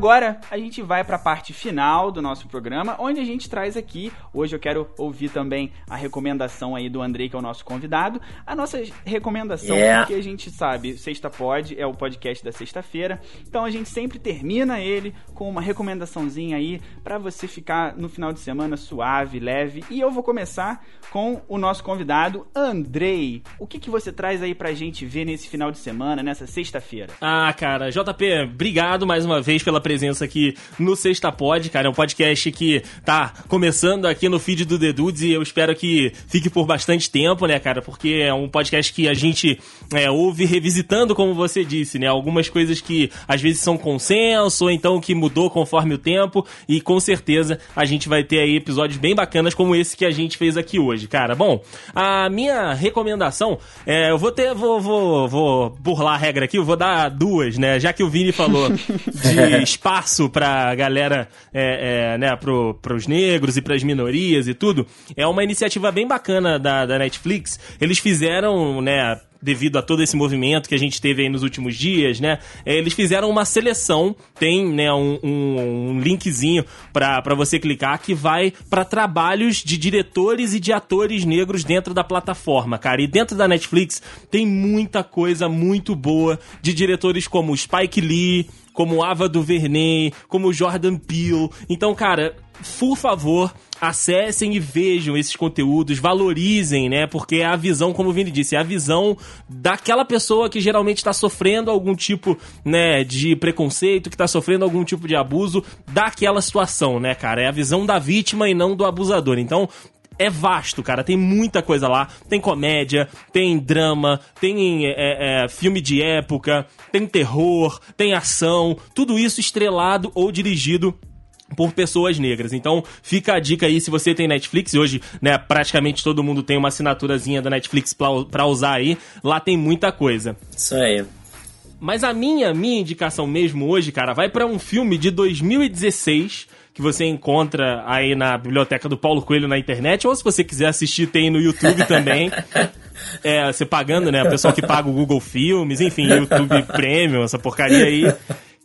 Agora a gente vai para a parte final do nosso programa, onde a gente traz aqui, hoje eu quero ouvir também a recomendação aí do Andrei, que é o nosso convidado, a nossa recomendação, Yeah. porque a gente sabe, Sexta Pod é o podcast da sexta-feira, então a gente sempre termina ele com uma recomendaçãozinha aí para você ficar no final de semana suave, leve, e eu vou começar com o nosso convidado, Andrei. O que, que você traz aí pra gente ver nesse final de semana, nessa sexta-feira? Ah, cara, JP, obrigado mais uma vez pela presença aqui no Sexta Pod, cara. É um podcast que tá começando aqui no feed do The Dudes e eu espero que fique por bastante tempo, né, cara? Porque é um podcast que a gente é, ouve revisitando, como você disse, né? Algumas coisas que às vezes são consenso ou então que mudou conforme o tempo e com certeza a gente vai ter aí episódios bem bacanas como esse que a gente fez aqui hoje, cara. Bom, a minha recomendação, é, eu vou ter, vou, vou, vou burlar a regra aqui, eu vou dar duas, né? Já que o Vini falou [LAUGHS] de espaço pra galera, é, é, né, pro, pros negros e pras minorias e tudo, é uma iniciativa bem bacana da, da Netflix. Eles fizeram, né, devido a todo esse movimento que a gente teve aí nos últimos dias, né? é, Eles fizeram uma seleção, tem né, um, um- um linkzinho pra você clicar que vai pra trabalhos de diretores e de atores negros dentro da plataforma, cara. E dentro da Netflix tem muita coisa muito boa de diretores como Spike Lee, como Ava DuVernay, como Jordan Peele. Então, cara, por favor, acessem e vejam esses conteúdos, valorizem, né? Porque é a visão, como o Vini disse, é a visão daquela pessoa que geralmente está sofrendo algum tipo, né, de preconceito, que está sofrendo algum tipo de abuso daquela situação, né, cara? É a visão da vítima e não do abusador. Então, é vasto, cara. Tem muita coisa lá. Tem comédia, tem drama, tem é, é, filme de época, tem terror, tem ação. Tudo isso estrelado ou dirigido por pessoas negras. Então, fica a dica aí se você tem Netflix, e hoje, né, praticamente todo mundo tem uma assinaturazinha da Netflix pra, pra usar aí, lá tem muita coisa. Isso aí. Mas a minha, minha indicação mesmo hoje, cara, vai pra um filme de 2016 que você encontra aí na biblioteca do Paulo Coelho na internet, ou se você quiser assistir, tem no YouTube também. [LAUGHS] É, você pagando, né? O pessoal que paga o Google Filmes, enfim, YouTube Premium, essa porcaria aí.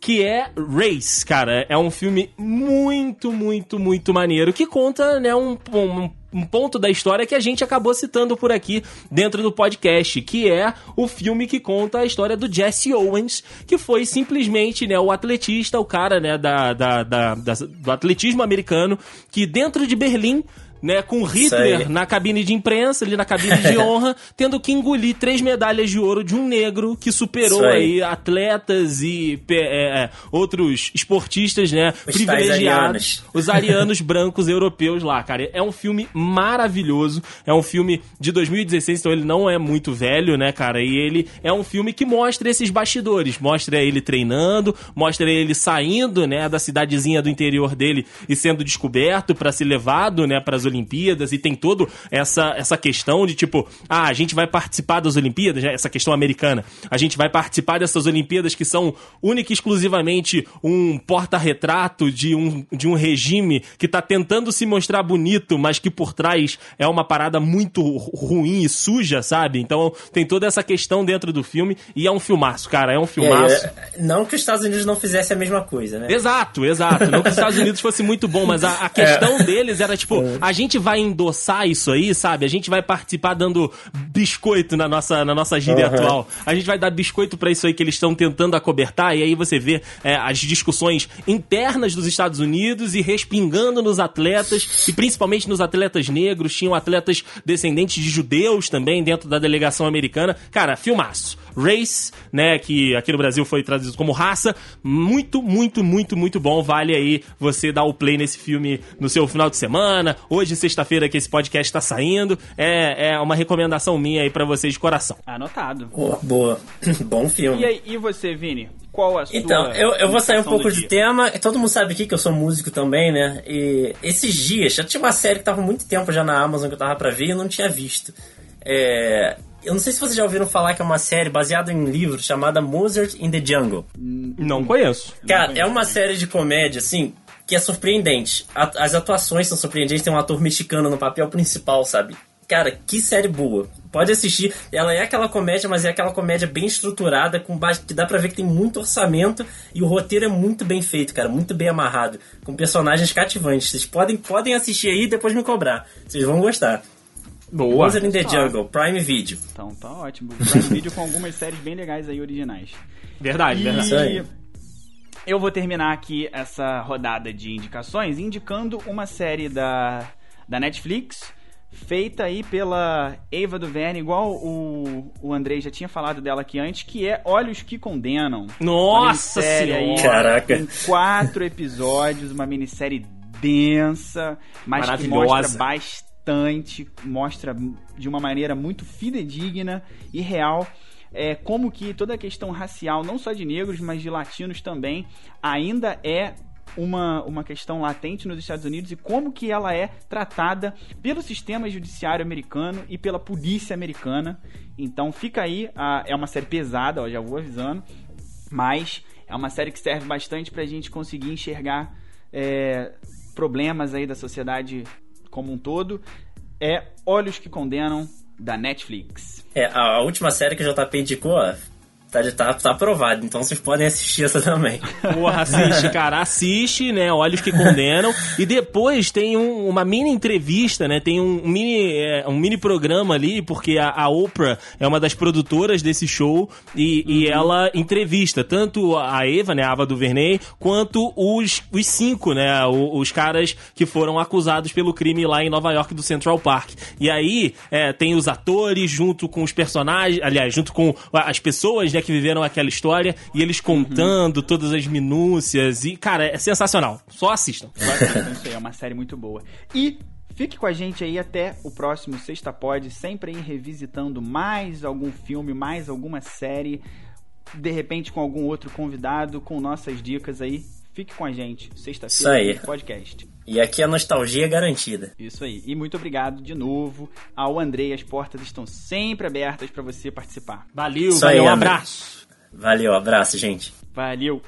Que é Race, cara. É um filme muito, muito, muito maneiro. Que conta, né, um, um, um ponto da história que a gente acabou citando por aqui dentro do podcast, que é o filme que conta a história do Jesse Owens, que foi simplesmente, né, o atletista, o cara, né, da, da, da- da- do atletismo americano, que dentro de Berlim né, com Hitler na cabine de imprensa, ali na cabine de [LAUGHS] honra, tendo que engolir três medalhas de ouro de um negro que superou aí. aí atletas e é, é, outros esportistas, né, Os privilegiados, arianos. os arianos [LAUGHS] brancos europeus lá, cara. É um filme maravilhoso, é um filme de 2016, então ele não é muito velho, né, cara, e ele é um filme que mostra esses bastidores, mostra ele treinando, mostra ele saindo, né, da cidadezinha do interior dele e sendo descoberto pra ser levado, né, para as Olimpíadas e tem todo essa essa questão de tipo, ah, a gente vai participar das Olimpíadas, né, essa questão americana. A gente vai participar dessas Olimpíadas que são única e exclusivamente um porta-retrato de um, de um regime que tá tentando se mostrar bonito, mas que por trás é uma parada muito ru- ruim e suja, sabe? Então tem toda essa questão dentro do filme e é um filmaço, cara, é um filmaço. é, não que os Estados Unidos não fizessem a mesma coisa, né? Exato, exato. Não que os Estados Unidos fosse muito bom, mas a, a [LAUGHS] questão deles era tipo, a gente vai endossar isso aí, sabe? A gente vai participar dando biscoito na nossa, na nossa gíria Uhum. atual. A gente vai dar biscoito pra isso aí que eles estão tentando acobertar, e aí você vê é, as discussões internas dos Estados Unidos e respingando nos atletas, e principalmente nos atletas negros. Tinham atletas descendentes de judeus também dentro da delegação americana. Cara, filmaço. Race, né, que aqui no Brasil foi traduzido como raça, muito, muito, muito, muito bom. Vale aí você dar o play nesse filme no seu final de semana. Hoje, sexta-feira, que esse podcast tá saindo. É, é uma recomendação minha aí pra vocês de coração. Anotado. Boa, boa. [CLEARS THROAT] Bom filme. E, aí, e você, Vini? Qual a sua Então, eu, eu vou sair um pouco de dia? tema. Todo mundo sabe aqui que eu sou músico também, né? E esses dias, já tinha uma série que tava há muito tempo já na Amazon que eu tava pra ver e eu não tinha visto. É, Eu não sei se vocês já ouviram falar que é uma série baseada em um livro chamada Mozart in the Jungle. Não conheço. Cara, é uma série de comédia, assim, que é surpreendente. A- As atuações são surpreendentes, tem um ator mexicano no papel principal, sabe? Cara, que série boa. Pode assistir. Ela é aquela comédia, mas é aquela comédia bem estruturada, com base, que dá pra ver que tem muito orçamento e o roteiro é muito bem feito, cara, muito bem amarrado, com personagens cativantes. Vocês podem, podem assistir aí e depois me cobrar. Vocês vão gostar. Boa. Monster in the Jungle, Prime Video. Então tá ótimo. Prime Video com algumas [LAUGHS] séries bem legais aí originais. Verdade, E verdade. Isso aí. Eu vou terminar aqui essa rodada de indicações indicando uma série da, da Netflix feita aí pela Eva DuVernay, igual o, o Andrei já tinha falado dela aqui antes, que é Olhos que Condenam. Nossa minissérie aí, senhora. Caraca. com quatro episódios, uma minissérie densa, mas que mostra bastante, mostra de uma maneira muito fidedigna e real é, como que toda a questão racial, não só de negros, mas de latinos também, ainda é uma, uma questão latente nos Estados Unidos e como que ela é tratada pelo sistema judiciário americano e pela polícia americana. Então fica aí, a- é uma série pesada, ó, já vou avisando, mas é uma série que serve bastante pra gente conseguir enxergar é, problemas aí da sociedade como um todo. É Olhos que Condenam, da Netflix. É, a, última série que o JP indicou, ó, tá, tá, tá aprovado, então vocês podem assistir essa também. Porra, assiste, cara, assiste, né? Olhos que condenam. E depois tem um- uma mini entrevista, né? Tem um mini, é, um mini programa ali, porque a, a Oprah é uma das produtoras desse show e, e ela entrevista tanto a Eva, né? A Ava DuVernay, quanto os, os cinco, né? o- Os, caras que foram acusados pelo crime lá em Nova York do Central Park. E aí é, tem os atores junto com os personagens, aliás, junto com as pessoas, né? Que viveram aquela história e eles contando todas as minúcias e, cara, é sensacional. Só assistam. Isso aí é uma série muito boa. E fique com a gente aí até o próximo Sexta Pod, sempre aí revisitando mais algum filme, mais alguma série, de repente com algum outro convidado, com nossas dicas aí. Fique com a gente, sexta-feira, podcast. E aqui a nostalgia é garantida. Isso aí. E muito obrigado de novo ao Andrei. As portas estão sempre abertas para você participar. Valeu, Isso valeu, aí, um abraço. Valeu, abraço, gente. Valeu!